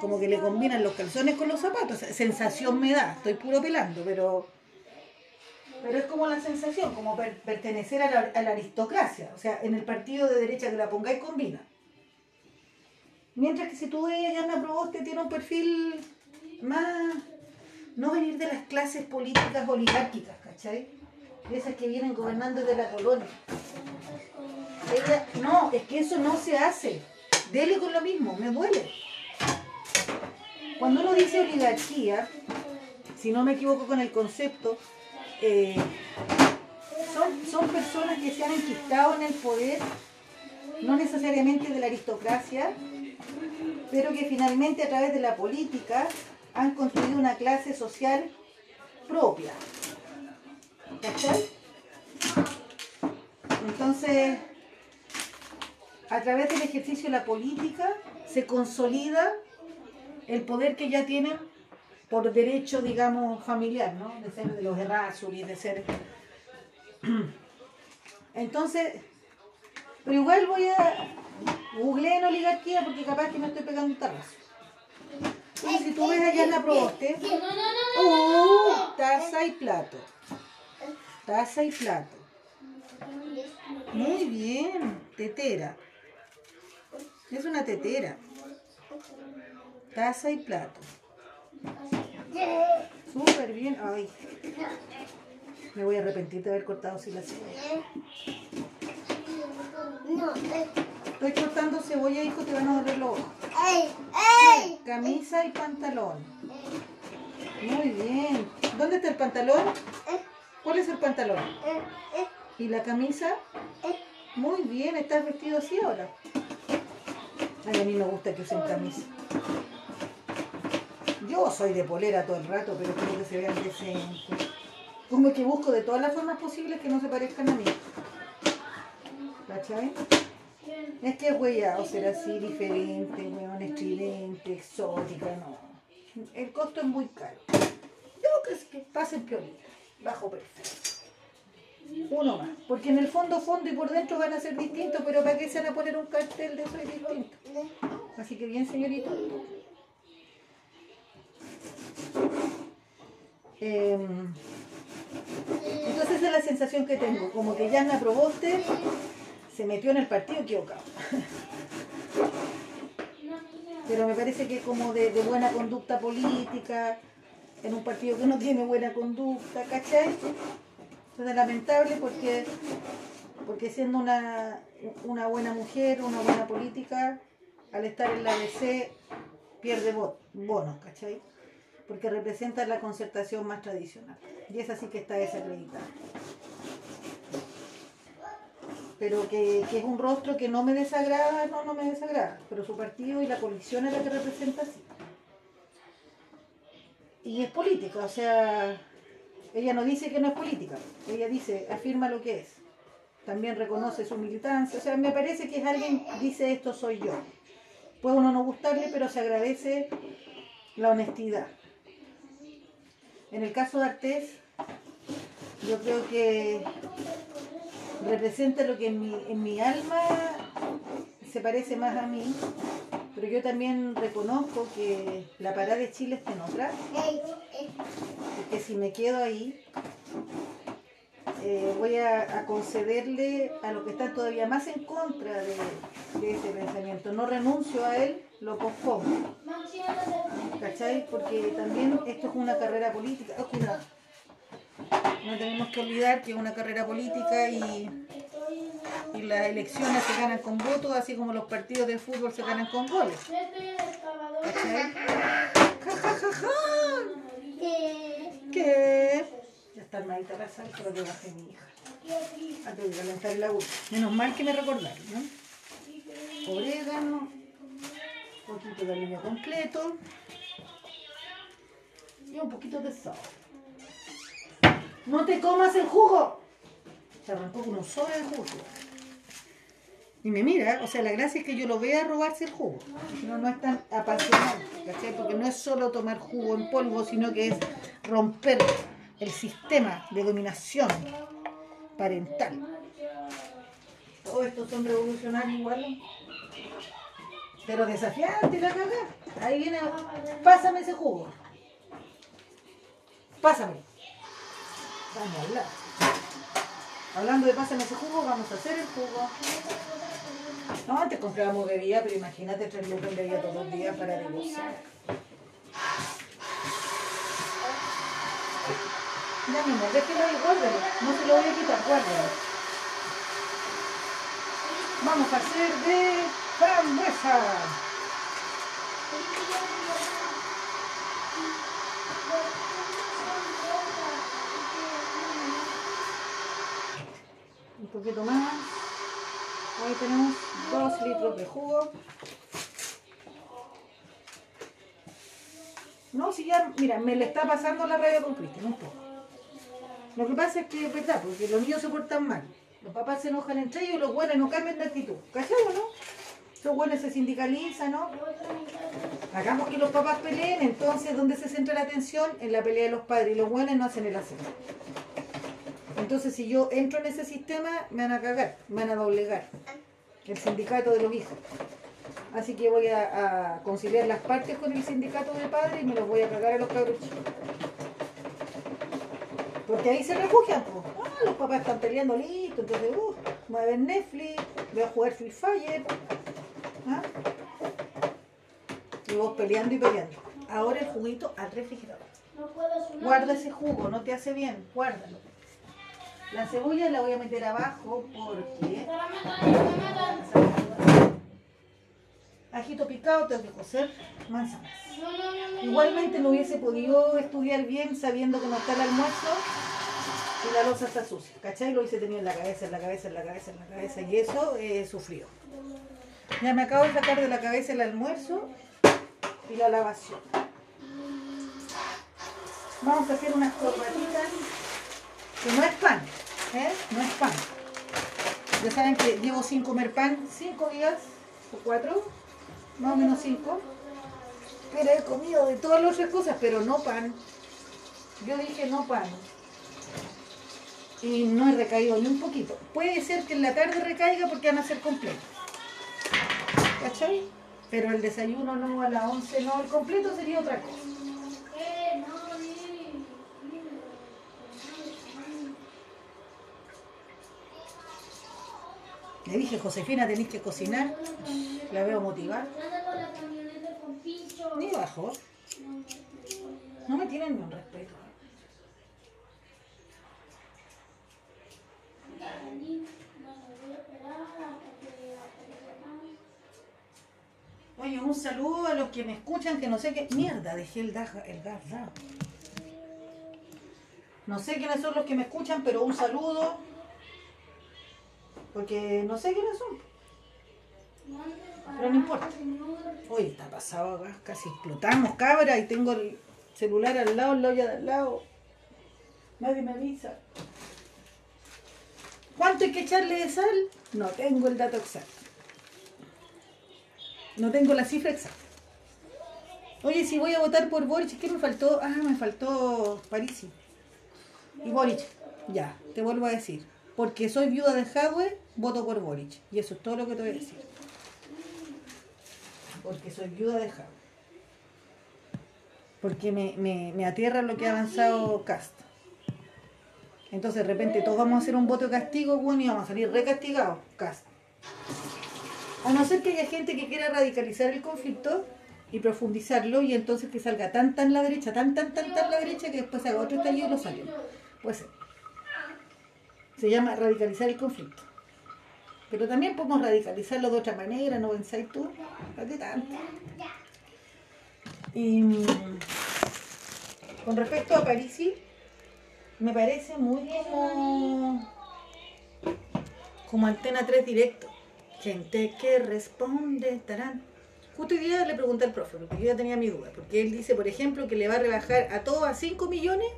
como que le combinan los calzones con los zapatos. Sensación me da, estoy puro pelando, pero, pero es como la sensación, como per- pertenecer a la, aristocracia. O sea, en el partido de derecha que la pongáis combina. Mientras que si tú ves a Yana Proboste tiene un perfil más, no venir de las clases políticas oligárquicas, ¿cachai? De esas que vienen gobernando desde la colonia. No, es que eso no se hace. Dele con lo mismo, me duele. Cuando uno dice oligarquía, si no me equivoco con el concepto, eh, son, son personas que se han enquistado en el poder, no necesariamente de la aristocracia, pero que finalmente a través de la política han construido una clase social propia. ¿Cachai? Entonces, a través del ejercicio de la política se consolida el poder que ya tienen por derecho, digamos, familiar, ¿no? De ser de los Errázuri, de ser... Entonces, pero igual voy a googlear en oligarquía porque capaz que me estoy pegando un tarrazo. Entonces, si tú ves allá en la Proboste, No, no, no, no. ¡uh! taza y plato. Taza y plato. Muy bien, tetera. Es una tetera. Taza y plato. Súper bien. Ay. Me voy a arrepentir de haber cortado sin la cebolla. Estoy cortando cebolla, hijo, te van a doler los ojos. Camisa y pantalón. Muy bien. ¿Dónde está el pantalón? ¿Cuál es el pantalón? ¿Y la camisa? Muy bien, estás vestido así ahora. Ay, a mí me gusta que usen camisa. Yo soy de polera todo el rato, pero quiero que se vean decentes. Como que busco de todas las formas posibles que no se parezcan a mí. ¿Cachai? Es que es huellado ser así, diferente, weón, estridente, exótica, no. El costo es muy caro. Yo que es que pasen piolita, bajo perfecto. Uno más. Porque en el fondo, fondo y por dentro van a ser distintos, pero ¿para qué se van a poner un cartel de soy distinto? Así que bien, señorita. Em, entonces esa es la sensación que tengo, como que Yana Proboste se metió en el partido equivocado. Pero me parece que como de buena conducta política, en un partido que no tiene buena conducta, ¿cachai? Entonces lamentable porque, porque siendo una, una buena mujer, una buena política, al estar en la DC pierde bonos, ¿cachai? Porque representa la concertación más tradicional. Y esa sí que está desacreditada. Pero que, que es un rostro que no me desagrada, no, no me desagrada. Pero su partido y la coalición es la que representa sí. Y es política, o sea, ella no dice que no es política, ella dice, afirma lo que es. También reconoce su militancia, o sea, me parece que es alguien dice esto soy yo. Puede uno no gustarle, pero se agradece la honestidad. En el caso de Artés, yo creo que representa lo que en mi, en mi alma se parece más a mí, pero yo también reconozco que la parada de Chile está en otra, y que si me quedo ahí, eh, voy a, concederle a los que están todavía más en contra de, ese pensamiento. No renuncio a él, lo pospongo. ¿Cachai? Porque también esto es una carrera política. es no tenemos que olvidar que es una carrera política y, y las elecciones se ganan con votos, así como los partidos de fútbol se ganan con goles. Ja. ¿Qué? Ya está armadita la sal, pero que baje mi hija. A que calentar el agua. Menos mal que me recordaron, ¿no? Orégano, poquito de aliño completo y un poquito de sal. ¡No te comas el jugo! Se arrancó con un sobre de jugo. Y me mira, o sea, la gracia es que yo lo vea robarse el jugo. No, no es tan apasionante, ¿cachai? Porque no es solo tomar jugo en polvo, sino que es romper el sistema de dominación parental. Todos estos son revolucionarios igual. Pero desafiante la cagada. Ahí viene, pásame ese jugo. Pásame. Vamos a hablar. Hablando de pásame ese jugo, vamos a hacer el jugo. No, antes comprábamos bebida, pero imagínate tres lucas en bebida todos los días para negociar. Ya, mi amor, déjelo ahí, guárdalo. No se lo voy a quitar, guárdalo. Vamos a hacer de frambuesa. Un poquito más. Ahí tenemos dos litros de jugo. No, si ya, mira, me le está pasando la rabia con Cristian, un poco. Lo que pasa es que es verdad, porque los niños se portan mal. Los papás se enojan entre ellos y los buenos no cambian de actitud. ¿Cachai no? Los buenos se sindicalizan, ¿no? Hagamos que los papás peleen, entonces, ¿dónde se centra la atención? En la pelea de los padres. Y los buenos no hacen el aseo. Entonces, si yo entro en ese sistema, me van a cagar, me van a doblegar. El sindicato de los hijos. Así que voy a, a conciliar las partes con el sindicato de padres y me los voy a cagar a los cabros chicos. Porque ahí se refugian, pues. Ah, los papás están peleando listo, entonces, uh, voy a ver Netflix, voy a jugar Free Fire. ¿Ah? Y vos peleando y peleando. Ahora el juguito al refrigerador. No puedo sonar. Guarda ese jugo, no te hace bien, guárdalo. La cebolla la voy a meter abajo porque ajito picado tengo que cocer manzanas. Igualmente no hubiese podido estudiar bien sabiendo que no está el almuerzo y la losa está sucia. ¿Cachai? Lo hice tenido en la cabeza, en la cabeza, en la cabeza, en la cabeza y eso eh, sufrió. Ya me acabo de sacar de la cabeza el almuerzo y la lavación. Vamos a hacer unas corbatitas no es pan, ¿eh? No es pan. Ya saben que llevo sin comer pan cinco días o cuatro, más o menos cinco. Pero he comido de todas las otras cosas, pero no pan. Yo dije no pan. Y no he recaído ni un poquito. Puede ser que en la tarde recaiga porque van a ser completos. ¿Cachai? Pero el desayuno no, a las 11 no, el completo sería otra cosa. Eh, no, ni. Le dije, Josefina, tenéis que cocinar. La veo motivada. Ni bajo. No me tienen ni un respeto. Oye, un saludo a los que me escuchan, que no sé qué. Mierda, dejé el gas dado. No sé quiénes son los que me escuchan, pero un saludo. Porque no sé quiénes son. Pero no importa. Oye, está pasado acá, casi explotamos, cabra, y tengo el celular al lado, la olla de al lado. Nadie me avisa. ¿Cuánto hay que echarle de sal? No tengo el dato exacto. No tengo la cifra exacta. Oye, si voy a votar por Boric, ¿qué me faltó? Ah, me faltó Parisi. Y Boric. Ya, te vuelvo a decir. Porque soy viuda de Jadwe, voto por Boric. Y eso es todo lo que te voy a decir. Porque soy viuda de Jadwe. Porque me, me, me aterra lo que ha avanzado Cast. Entonces de repente todos vamos a hacer un voto de castigo, bueno, y vamos a salir recastigados, Cast. A no ser que haya gente que quiera radicalizar el conflicto y profundizarlo y entonces que salga tan tan la derecha, tan tan tan tan la derecha que después haga otro estallido y lo salió. Puede ser. Se llama radicalizar el conflicto. Pero también podemos radicalizarlo de otra manera, ¿no pensáis tú? ¿Para qué tanto? Y mm, con respecto a Parisi, me parece muy como, como Antena 3 directo. Gente que responde, tarán. Justo hoy día le pregunté al profe, porque yo ya tenía mi duda, porque él dice, por ejemplo, que le va a rebajar a todos a 5 millones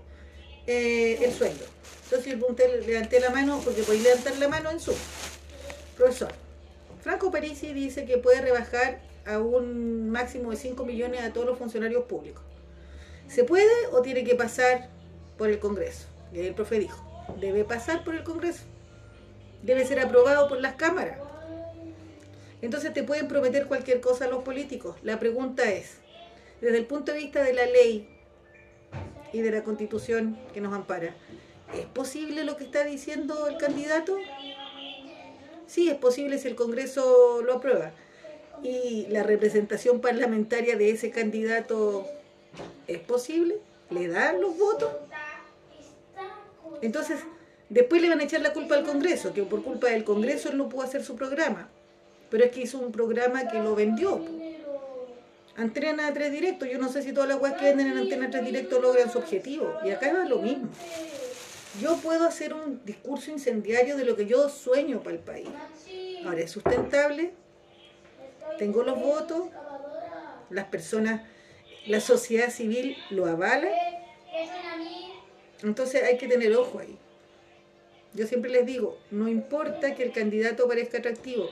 eh, el sueldo. Entonces yo levanté la mano, porque podéis levantar la mano en su. Profesor, Franco Parisi dice que puede rebajar a un máximo de 5 millones a todos los funcionarios públicos. ¿Se puede o tiene que pasar por el Congreso? Y el profe dijo, debe pasar por el Congreso. Debe ser aprobado por las cámaras. Entonces te pueden prometer cualquier cosa a los políticos. La pregunta es, desde el punto de vista de la ley y de la constitución que nos ampara, ¿es posible lo que está diciendo el candidato? Sí, es posible si el Congreso lo aprueba. ¿Y la representación parlamentaria de ese candidato es posible? ¿Le dan los votos? Entonces, después le van a echar la culpa al Congreso, que por culpa del Congreso él no pudo hacer su programa. Pero es que hizo un programa que lo vendió. Antena 3 Directo, yo no sé si todas las webs que venden en Antena 3 Directo logran su objetivo. Y acá es lo mismo. Yo puedo hacer un discurso incendiario de lo que yo sueño para el país. Ahora, ¿es sustentable? ¿Tengo los votos? ¿Las personas, la sociedad civil lo avala? Entonces hay que tener ojo ahí. Yo siempre les digo, no importa que el candidato parezca atractivo,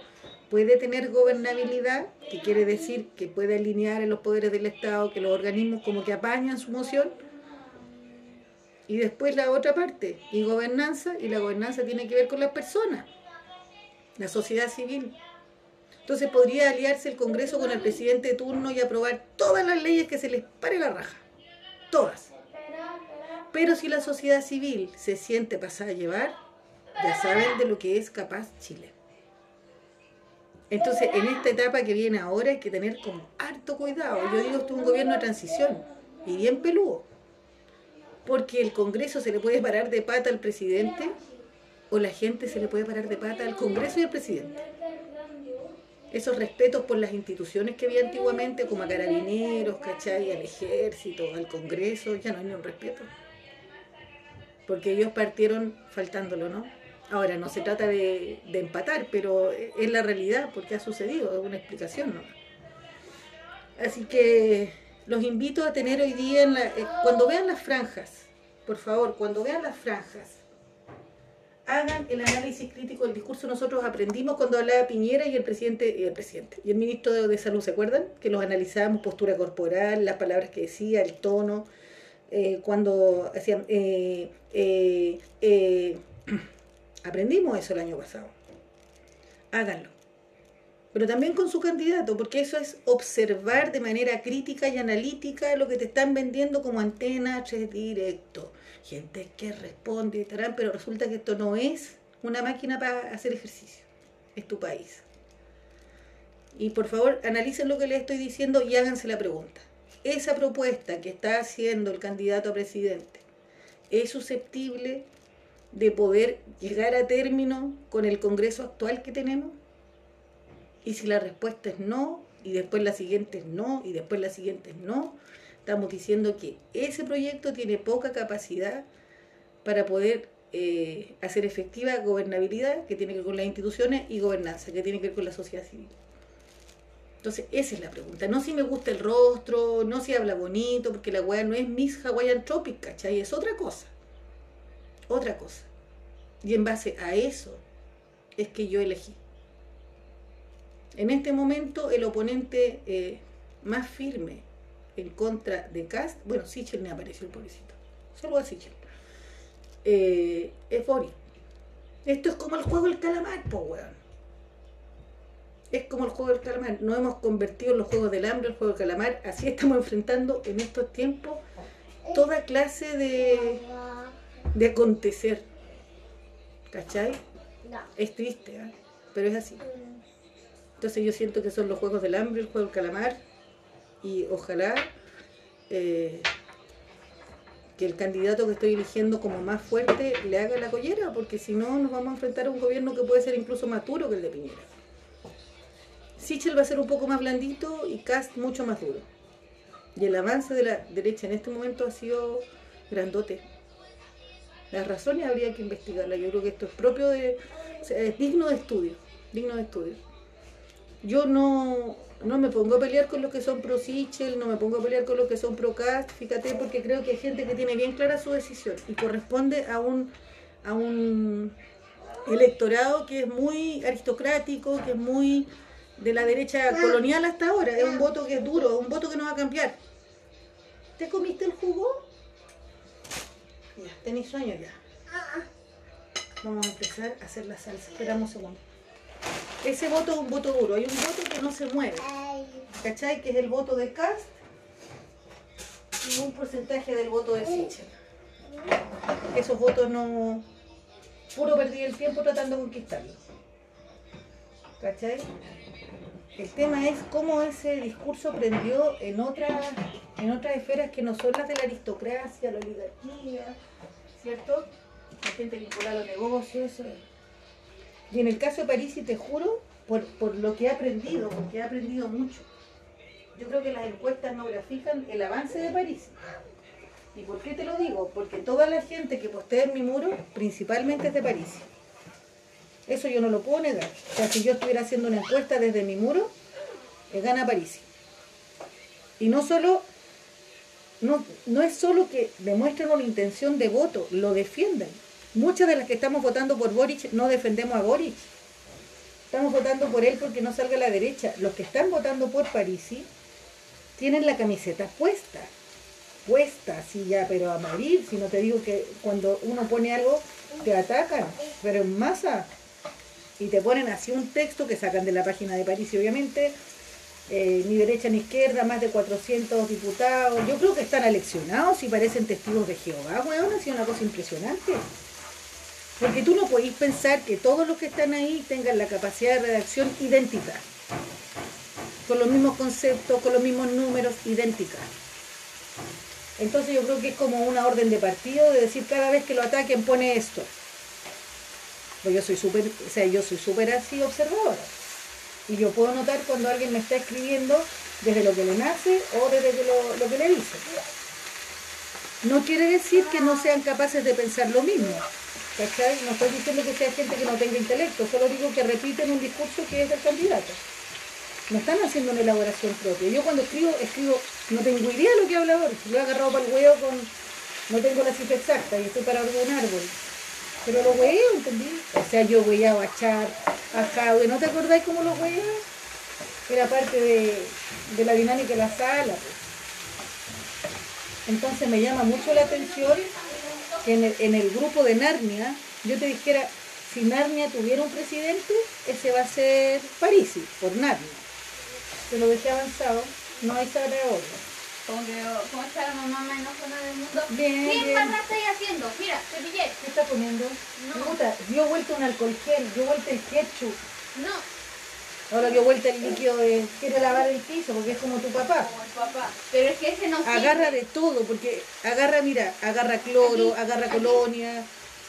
puede tener gobernabilidad, que quiere decir que puede alinear en los poderes del Estado, que los organismos como que apañan su moción. Y después la otra parte, y gobernanza, y la gobernanza tiene que ver con las personas, la sociedad civil. Entonces podría aliarse el Congreso con el presidente de turno y aprobar todas las leyes que se les pare la raja. Todas. Pero si la sociedad civil se siente pasada a llevar, ya saben de lo que es capaz Chile. Entonces, en esta etapa que viene ahora hay que tener con harto cuidado. Yo digo, esto es un gobierno de transición y bien peludo. Porque el Congreso se le puede parar de pata al presidente o la gente se le puede parar de pata al Congreso y al presidente. Esos respetos por las instituciones que había antiguamente, como a carabineros, ¿cachai? Al ejército, al Congreso, ya no hay ni un respeto. Porque ellos partieron faltándolo, ¿no? Ahora, no se trata de, de empatar, pero es la realidad, porque ha sucedido, es una explicación, ¿no? Así que los invito a tener hoy día, eh, cuando vean las franjas, por favor, cuando vean las franjas, hagan el análisis crítico del discurso. Nosotros aprendimos cuando hablaba Piñera y el presidente, y el presidente, y el ministro de, Salud, ¿se acuerdan? Que los analizábamos, postura corporal, las palabras que decía, el tono, eh, cuando hacían... eh, aprendimos eso el año pasado. Háganlo. Pero también con su candidato, porque eso es observar de manera crítica y analítica lo que te están vendiendo como antena 3 directo. Gente que responde estarán, pero resulta que esto no es una máquina para hacer ejercicio. Es tu país. Y por favor, analicen lo que les estoy diciendo y háganse la pregunta. Esa propuesta que está haciendo el candidato a presidente es susceptible de poder llegar a término con el Congreso actual que tenemos? Y si la respuesta es no, y después la siguiente es no, y después la siguiente es no, estamos diciendo que ese proyecto tiene poca capacidad para poder eh, hacer efectiva gobernabilidad, que tiene que ver con las instituciones, y gobernanza, que tiene que ver con la sociedad civil. Entonces, esa es la pregunta. No si me gusta el rostro, no si habla bonito, porque la weá no es Miss Hawaiian Tropic, ¿cachai? Es otra cosa. Otra cosa. Y en base a eso es que yo elegí. En este momento, el oponente eh, más firme en contra de Cast, bueno, Sichel me apareció el pobrecito. Solo a Sichel. Eh, es Boris. Esto es como el juego del calamar, po, weón es como el juego del calamar. Nos hemos convertido en los juegos del hambre, el juego del calamar. Así estamos enfrentando en estos tiempos toda clase de, de acontecer. ¿Cachai? Es triste, ¿eh? pero es así. Entonces yo siento que son los juegos del hambre, el juego del calamar. Y ojalá eh, que el candidato que estoy eligiendo como más fuerte le haga la collera, porque si no nos vamos a enfrentar a un gobierno que puede ser incluso más duro que el de Piñera. Sichel va a ser un poco más blandito y Cast mucho más duro. Y el avance de la derecha en este momento ha sido grandote. Las razones habría que investigarlas. Yo creo que esto es propio de. O sea, es digno de estudio. Digno de estudio. Yo no, no me pongo a pelear con los que son pro Sichel, no me pongo a pelear con los que son pro Cast, fíjate, porque creo que hay gente que tiene bien clara su decisión y corresponde a un, a un electorado que es muy aristocrático, que es muy de la derecha colonial hasta ahora. Es un voto que es duro, es un voto que no va a cambiar. ¿Te comiste el jugo? Ya, tenéis sueño ya. Vamos a empezar a hacer la salsa. Esperamos un segundo. Ese voto es un voto duro. Hay un voto que no se mueve. ¿Cachai? Que es el voto de Cast y un porcentaje del voto de Sichel. Esos votos no... Puro perdí el tiempo tratando de conquistarlos. ¿Cachai? El tema es cómo ese discurso prendió en otras, en otras esferas que no son las de la aristocracia, la oligarquía, ¿cierto? La gente vinculada a los negocios. Y en el caso de París, y te juro, por, por lo que he aprendido, porque he aprendido mucho. Yo creo que las encuestas no grafican el avance de París. ¿Y por qué te lo digo? Porque toda la gente que postea en mi muro, principalmente es de París. Eso yo no lo puedo negar. O sea, si yo estuviera haciendo una encuesta desde mi muro, eh, gana París. Y no solo, no, no es solo que demuestren una intención de voto, lo defienden. Muchas de las que estamos votando por Boric no defendemos a Boric. Estamos votando por él porque no salga a la derecha. Los que están votando por Parisi tienen la camiseta puesta. Puesta, sí ya, pero a morir. Si no te digo que cuando uno pone algo, te atacan. Pero en masa y te ponen así un texto que sacan de la página de París, obviamente, eh, ni derecha ni izquierda, más de 400 diputados. Yo creo que están aleccionados y parecen testigos de Jehová, weón, ha sido una cosa impresionante. Porque tú no podéis pensar que todos los que están ahí tengan la capacidad de redacción idéntica, con los mismos conceptos, con los mismos números, idéntica. Entonces yo creo que es como una orden de partido de decir cada vez que lo ataquen pone esto. Pues yo soy súper, o sea, yo soy súper así observadora. Y yo puedo notar cuando alguien me está escribiendo desde lo que le nace o desde lo, que le dice. No quiere decir que no sean capaces de pensar lo mismo. ¿Cachai? No estoy diciendo que sea gente que no tenga intelecto, solo digo que repiten un discurso que es del candidato. No están haciendo una elaboración propia. Yo cuando escribo, escribo, no tengo idea de lo que habla. Lo he agarrado para el huevo con. No tengo la cifra exacta y estoy para un árbol. Pero lo huevo, ¿entendí? O sea, yo voy a bachar a Jaude. ¿No te acordáis cómo lo huevo? Era parte de, la dinámica de la sala. Pues. Entonces me llama mucho la atención en el, en el grupo de Narnia yo te dijera, si Narnia tuviera un presidente, ese va a ser Parisi, por Narnia. Te lo dejé avanzado, no hay saber que, ¿cómo está la mamá más enojada del mundo? Bien, ¿Qué bien. estáis haciendo? Mira, te pillé. ¿Qué está comiendo? No. Puta, dio vuelta un alcohol gel, dio vuelta el ketchup. No, Ahora dio vuelta el líquido de... Quiere lavar el piso porque es como tu papá. como el papá. Pero es que ese no sirve. Agarra de todo, porque agarra, mira, agarra cloro, Aquí, agarra aquí. colonia,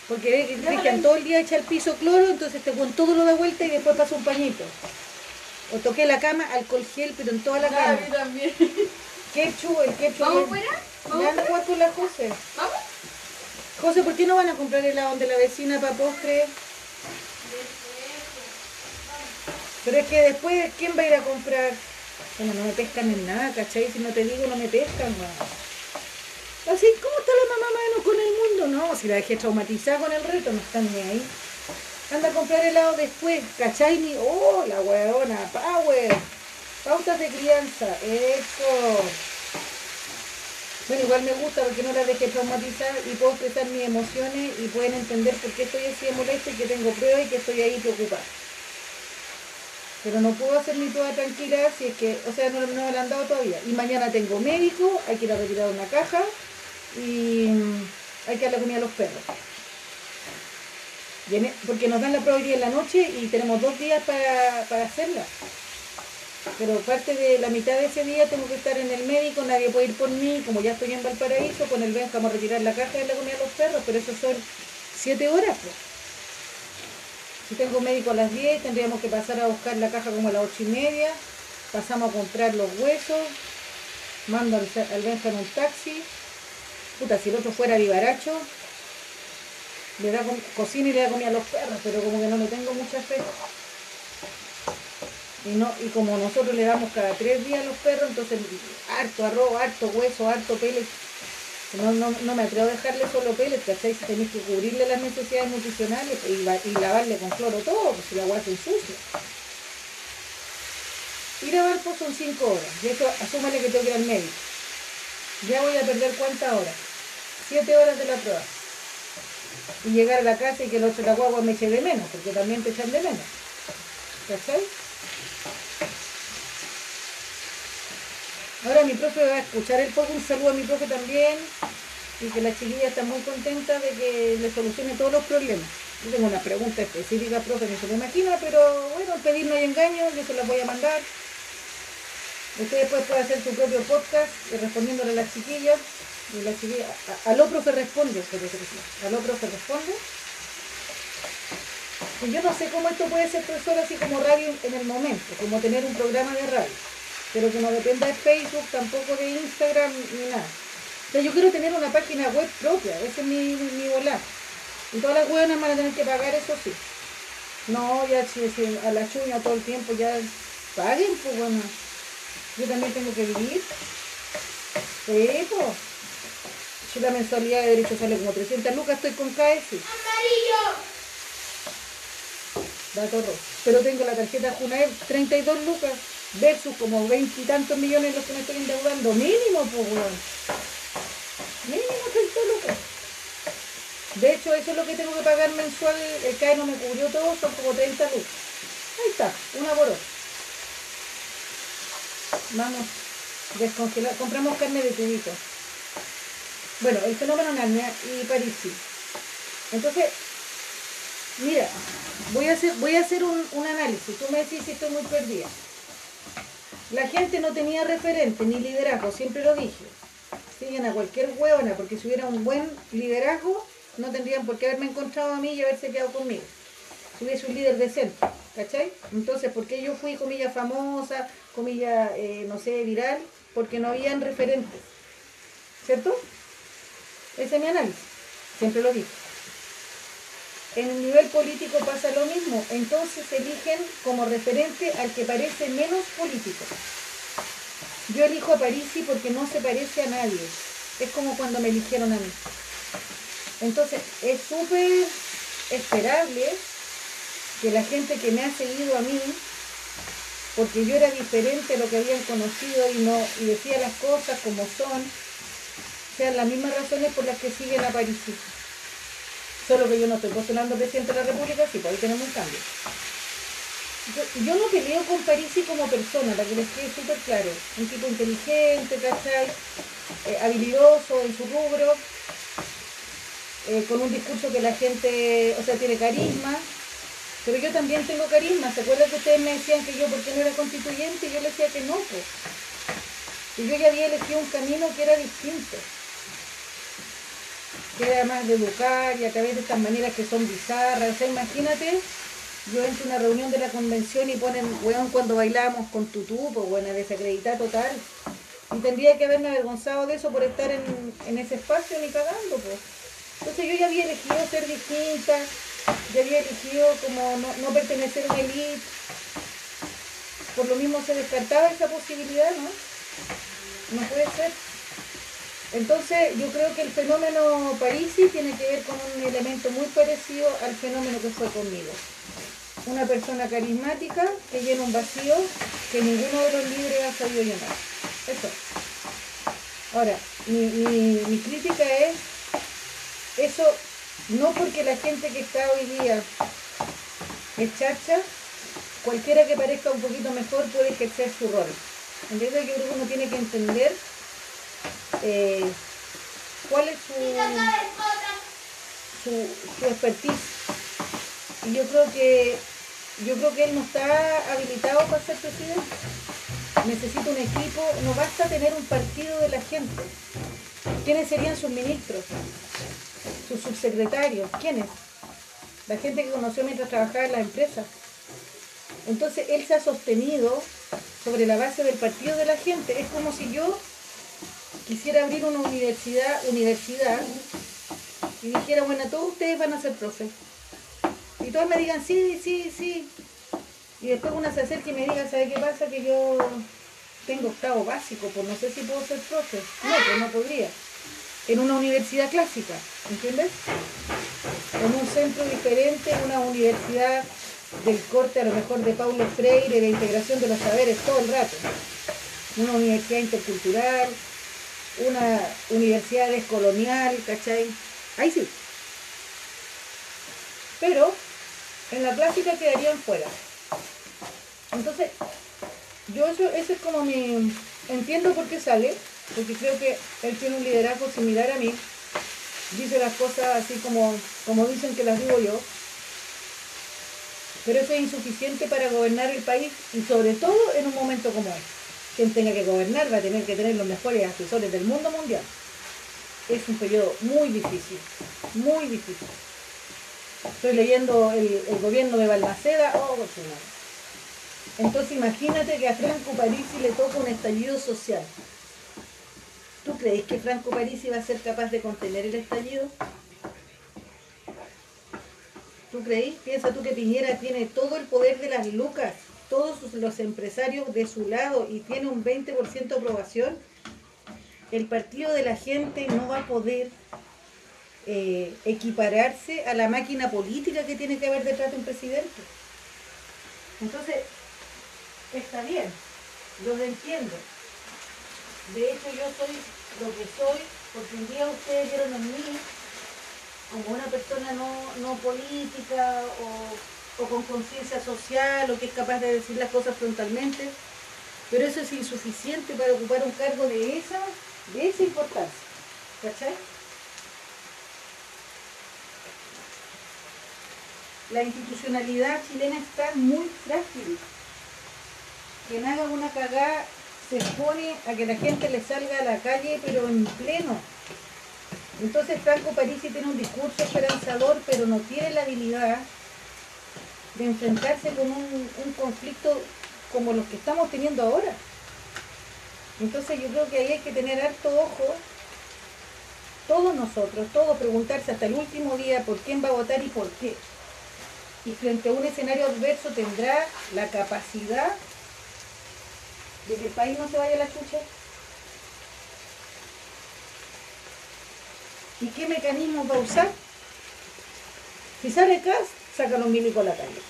Porque que Cristian todo el día echa el piso cloro, entonces te con todo lo da vuelta y después pasa un pañito. O toqué la cama, alcohol gel, pero en toda la Ah, a mí cama. también. Ketchup, el ketchup. ¿Vamos fuera? ¿Vamos fuera? la José. ¿Vamos? José, ¿por qué no van a comprar helado de la vecina para postre? Pero es que después, ¿quién va a ir a comprar? Bueno, no me pescan en nada, ¿cachai? Si no te digo, no me pescan. Así, ¿cómo está la mamá mano con el mundo? No, si la dejé traumatizada con el reto, no están ni ahí. Anda a comprar helado después, ¿cachai? Ni, oh, la weona, power. Pautas de crianza, eso. Bueno, igual me gusta porque no la dejé traumatizar y puedo expresar mis emociones y pueden entender por qué estoy así de molesta y que tengo pruebas y que estoy ahí preocupada. Pero no puedo hacer mi prueba tranquila si es que, o sea, no, me la han dado todavía. Y mañana tengo médico, hay que ir a retirar una caja y mm, hay que darle comida a los perros. E- porque nos dan la prueba hoy día en la noche y tenemos dos días para, para hacerla. Pero parte de la mitad de ese día tengo que estar en el médico, nadie puede ir por mí, como ya estoy en Valparaíso, con el Benja vamos a retirar la caja y darle comida a los perros, pero eso son siete horas. Si tengo médico a las 10, tendríamos que pasar a buscar la caja como a las ocho y media. Pasamos a comprar los huesos. Mando al, al Benja en un taxi. Puta, si el otro fuera vivaracho, le da cocina y le da comida a los perros, pero como que no le tengo mucha fe. Y, no, y como nosotros le damos cada tres días a los perros, entonces harto arroz, harto hueso, harto peles. No, no, no me atrevo a dejarle solo peles, ¿cachai? Si tenéis que cubrirle las necesidades nutricionales y, la- y lavarle con cloro todo, pues si la agua se ensucia. Ir a Valpo son cinco horas, y eso asúmale que tengo que ir al médico. Ya voy a perder cuántas horas. Siete horas de la prueba. Y llegar a la casa y que el otro la guagua me eche de menos, porque también te echan de menos. ¿Cachai? Ahora mi profe va a escuchar el poco, un saludo a mi profe también, y que la chiquilla está muy contenta de que le solucione todos los problemas. Yo tengo una pregunta específica, profe, que se me imagina, pero bueno, pedir no hay engaño, yo se las voy a mandar. Usted después puede hacer su propio podcast eh, respondiéndole a las chiquillas. Y la chiquilla, a- a- aló profe responde, sí. aló profe responde. Y yo no sé cómo esto puede ser profesor así como radio en el momento, como tener un programa de radio, pero que no dependa de Facebook, tampoco de Instagram ni nada. O sea, yo quiero tener una página web propia, ese es mi, mi volar. Y todas las hueonas van a tener que pagar, eso sí. No, ya si, si a la chuña todo el tiempo ya paguen, pues bueno. Yo también tengo que vivir. Sí, pues. Si la mensualidad de derecho sale como 300 lucas, estoy con KS. ¡Amarillo! Dato rojo. Pero tengo la tarjeta Junaev 32 lucas versus como 20 y tantos millones los que me estoy endeudando. Mínimo, pues, weón. Mínimo 30 lucas. De hecho, eso es lo que tengo que pagar mensual. El CAE no me cubrió todo, son como 30 lucas. Ahí está, una por otra. Vamos, descongelar. Compramos carne de tubito. Bueno, el fenómeno Narnia y Parisi. Entonces, mira, voy a hacer, voy a hacer un, un análisis. Tú me decís si estoy muy perdida. La gente no tenía referente ni liderazgo, siempre lo dije. Siguen a cualquier huevona, porque si hubiera un buen liderazgo, no tendrían por qué haberme encontrado a mí y haberse quedado conmigo. Si hubiese un líder decente, ¿cachai? Entonces, ¿por qué yo fui, comilla, famosa, comilla, eh, no sé, viral? Porque no habían referentes. ¿Cierto? Ese es mi análisis. Siempre lo dije. En el nivel político pasa lo mismo. Entonces eligen como referente al que parece menos político. Yo elijo a Parisi porque no se parece a nadie. Es como cuando me eligieron a mí. Entonces es súper esperable que la gente que me ha seguido a mí, porque yo era diferente a lo que habían conocido y no y decía las cosas como son, sean las mismas razones por las que siguen a Parisi. Solo que yo no estoy postulando presidente de la República, sí, pues ahí tenemos un cambio. Yo, yo no peleo con Parisi como persona, para que les quede súper claro. Un tipo inteligente, ¿cachai? Eh, habilidoso en su rubro, eh, con un discurso que la gente, o sea, tiene carisma. Pero yo también tengo carisma. ¿Se acuerdan que ustedes me decían que yo, ¿por qué no era constituyente? Yo les decía que no, pues. Y yo ya había elegido un camino que era distinto. Que era más de educar y a través de estas maneras que son bizarras. O sea, imagínate, yo entro a una reunión de la convención y ponen, weón, cuando bailamos con tutú, pues bueno, desacreditar total. Y tendría que haberme avergonzado de eso por estar en, en ese espacio ni cagando, pues. Entonces yo ya había elegido ser distinta, ya había elegido como no, no pertenecer a una elite. Por lo mismo se descartaba esa posibilidad, ¿no? No puede ser. Entonces yo creo que el fenómeno Parisi tiene que ver con un elemento muy parecido al fenómeno que fue conmigo. Una persona carismática que llena un vacío que ninguno de los líderes ha sabido llenar. Eso. Ahora, mi, mi- crítica es eso, no porque la gente que está hoy día es chacha, cualquiera que parezca un poquito mejor puede ejercer su rol. Creo que uno tiene que entender eh, cuál es su, su, su expertise. Y yo creo que yo creo que él no está habilitado para ser presidente. Necesita un equipo, no basta tener un partido de la gente. ¿Quiénes serían sus ministros? Sus subsecretarios, ¿quiénes? La gente que conoció mientras trabajaba en la empresa. Entonces él se ha sostenido sobre la base del partido de la gente. Es como si yo quisiera abrir una universidad, universidad y dijera, bueno, todos ustedes van a ser profe. Y todos me digan, sí, sí, sí. Y después una se acerca y me diga, ¿sabe qué pasa? Que yo tengo octavo básico, pues no sé si puedo ser profe. No, pues no podría. En una universidad clásica, ¿entiendes? En un centro diferente, una universidad del corte a lo mejor de Paulo Freire, de integración de los saberes todo el rato. Una universidad intercultural, una universidad descolonial, ¿cachai? Ahí sí. Pero en la clásica quedarían fuera. Entonces, yo eso, eso es como mi... Entiendo por qué sale, porque creo que él tiene un liderazgo similar a mí. Dice las cosas así como, como dicen que las digo yo. Pero eso es insuficiente para gobernar el país y sobre todo en un momento como este. Quien tenga que gobernar va a tener que tener los mejores asesores del mundo mundial. Es un periodo muy difícil, muy difícil. Estoy leyendo el, gobierno de Balmaceda. Oh, cochina. Entonces imagínate que a Franco Parisi le toca un estallido social. ¿Tú crees que Franco Parisi va a ser capaz de contener el estallido? ¿Tú crees? Piensa tú que Piñera tiene todo el poder de las lucas, todos los empresarios de su lado y tiene un 20% de aprobación. El partido de la gente no va a poder eh, equipararse a la máquina política que tiene que haber detrás de un presidente. Entonces, está bien, los entiendo. De hecho, yo soy lo que soy porque un día ustedes vieron en mí como una persona no, no política o, o con conciencia social o que es capaz de decir las cosas frontalmente, pero eso es insuficiente para ocupar un cargo de esa, de esa importancia. ¿Cachai? La institucionalidad chilena está muy frágil. Quien haga una cagada se expone a que la gente le salga a la calle, pero en pleno. Entonces Franco Parisi tiene un discurso esperanzador, pero no tiene la habilidad de enfrentarse con un, conflicto como los que estamos teniendo ahora. Entonces yo creo que ahí hay que tener harto ojo, todos nosotros, todos preguntarse hasta el último día por quién va a votar y por qué. Y frente a un escenario adverso tendrá la capacidad de que el país no se vaya a la chucha. ¿Y qué mecanismos va a usar? Si sale CAS, saca los milicos a la calle.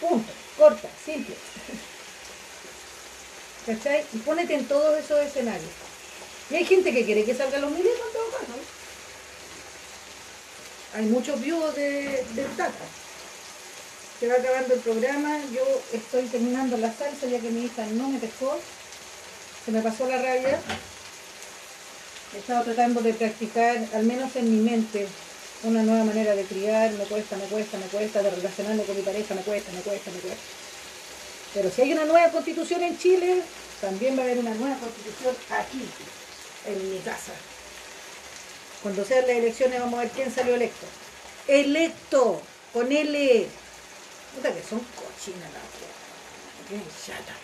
Punto. Corta, simple. ¿Cachai? Y ponete en todos esos escenarios. Y hay gente que quiere que salgan los milicos en todo caso. Hay muchos viudos de, del Tata. Se va acabando el programa, yo estoy terminando la salsa ya que mi hija no me pescó. Se me pasó la rabia. He estado tratando de practicar, al menos en mi mente, una nueva manera de criar. Me cuesta, me cuesta, me cuesta, de relacionarme con mi pareja, me cuesta, me cuesta, me cuesta. Pero si hay una nueva constitución en Chile, también va a haber una nueva constitución aquí, en mi casa. Cuando sean las elecciones vamos a ver quién salió electo. Electo, con L. Puta que son cochinas las chata.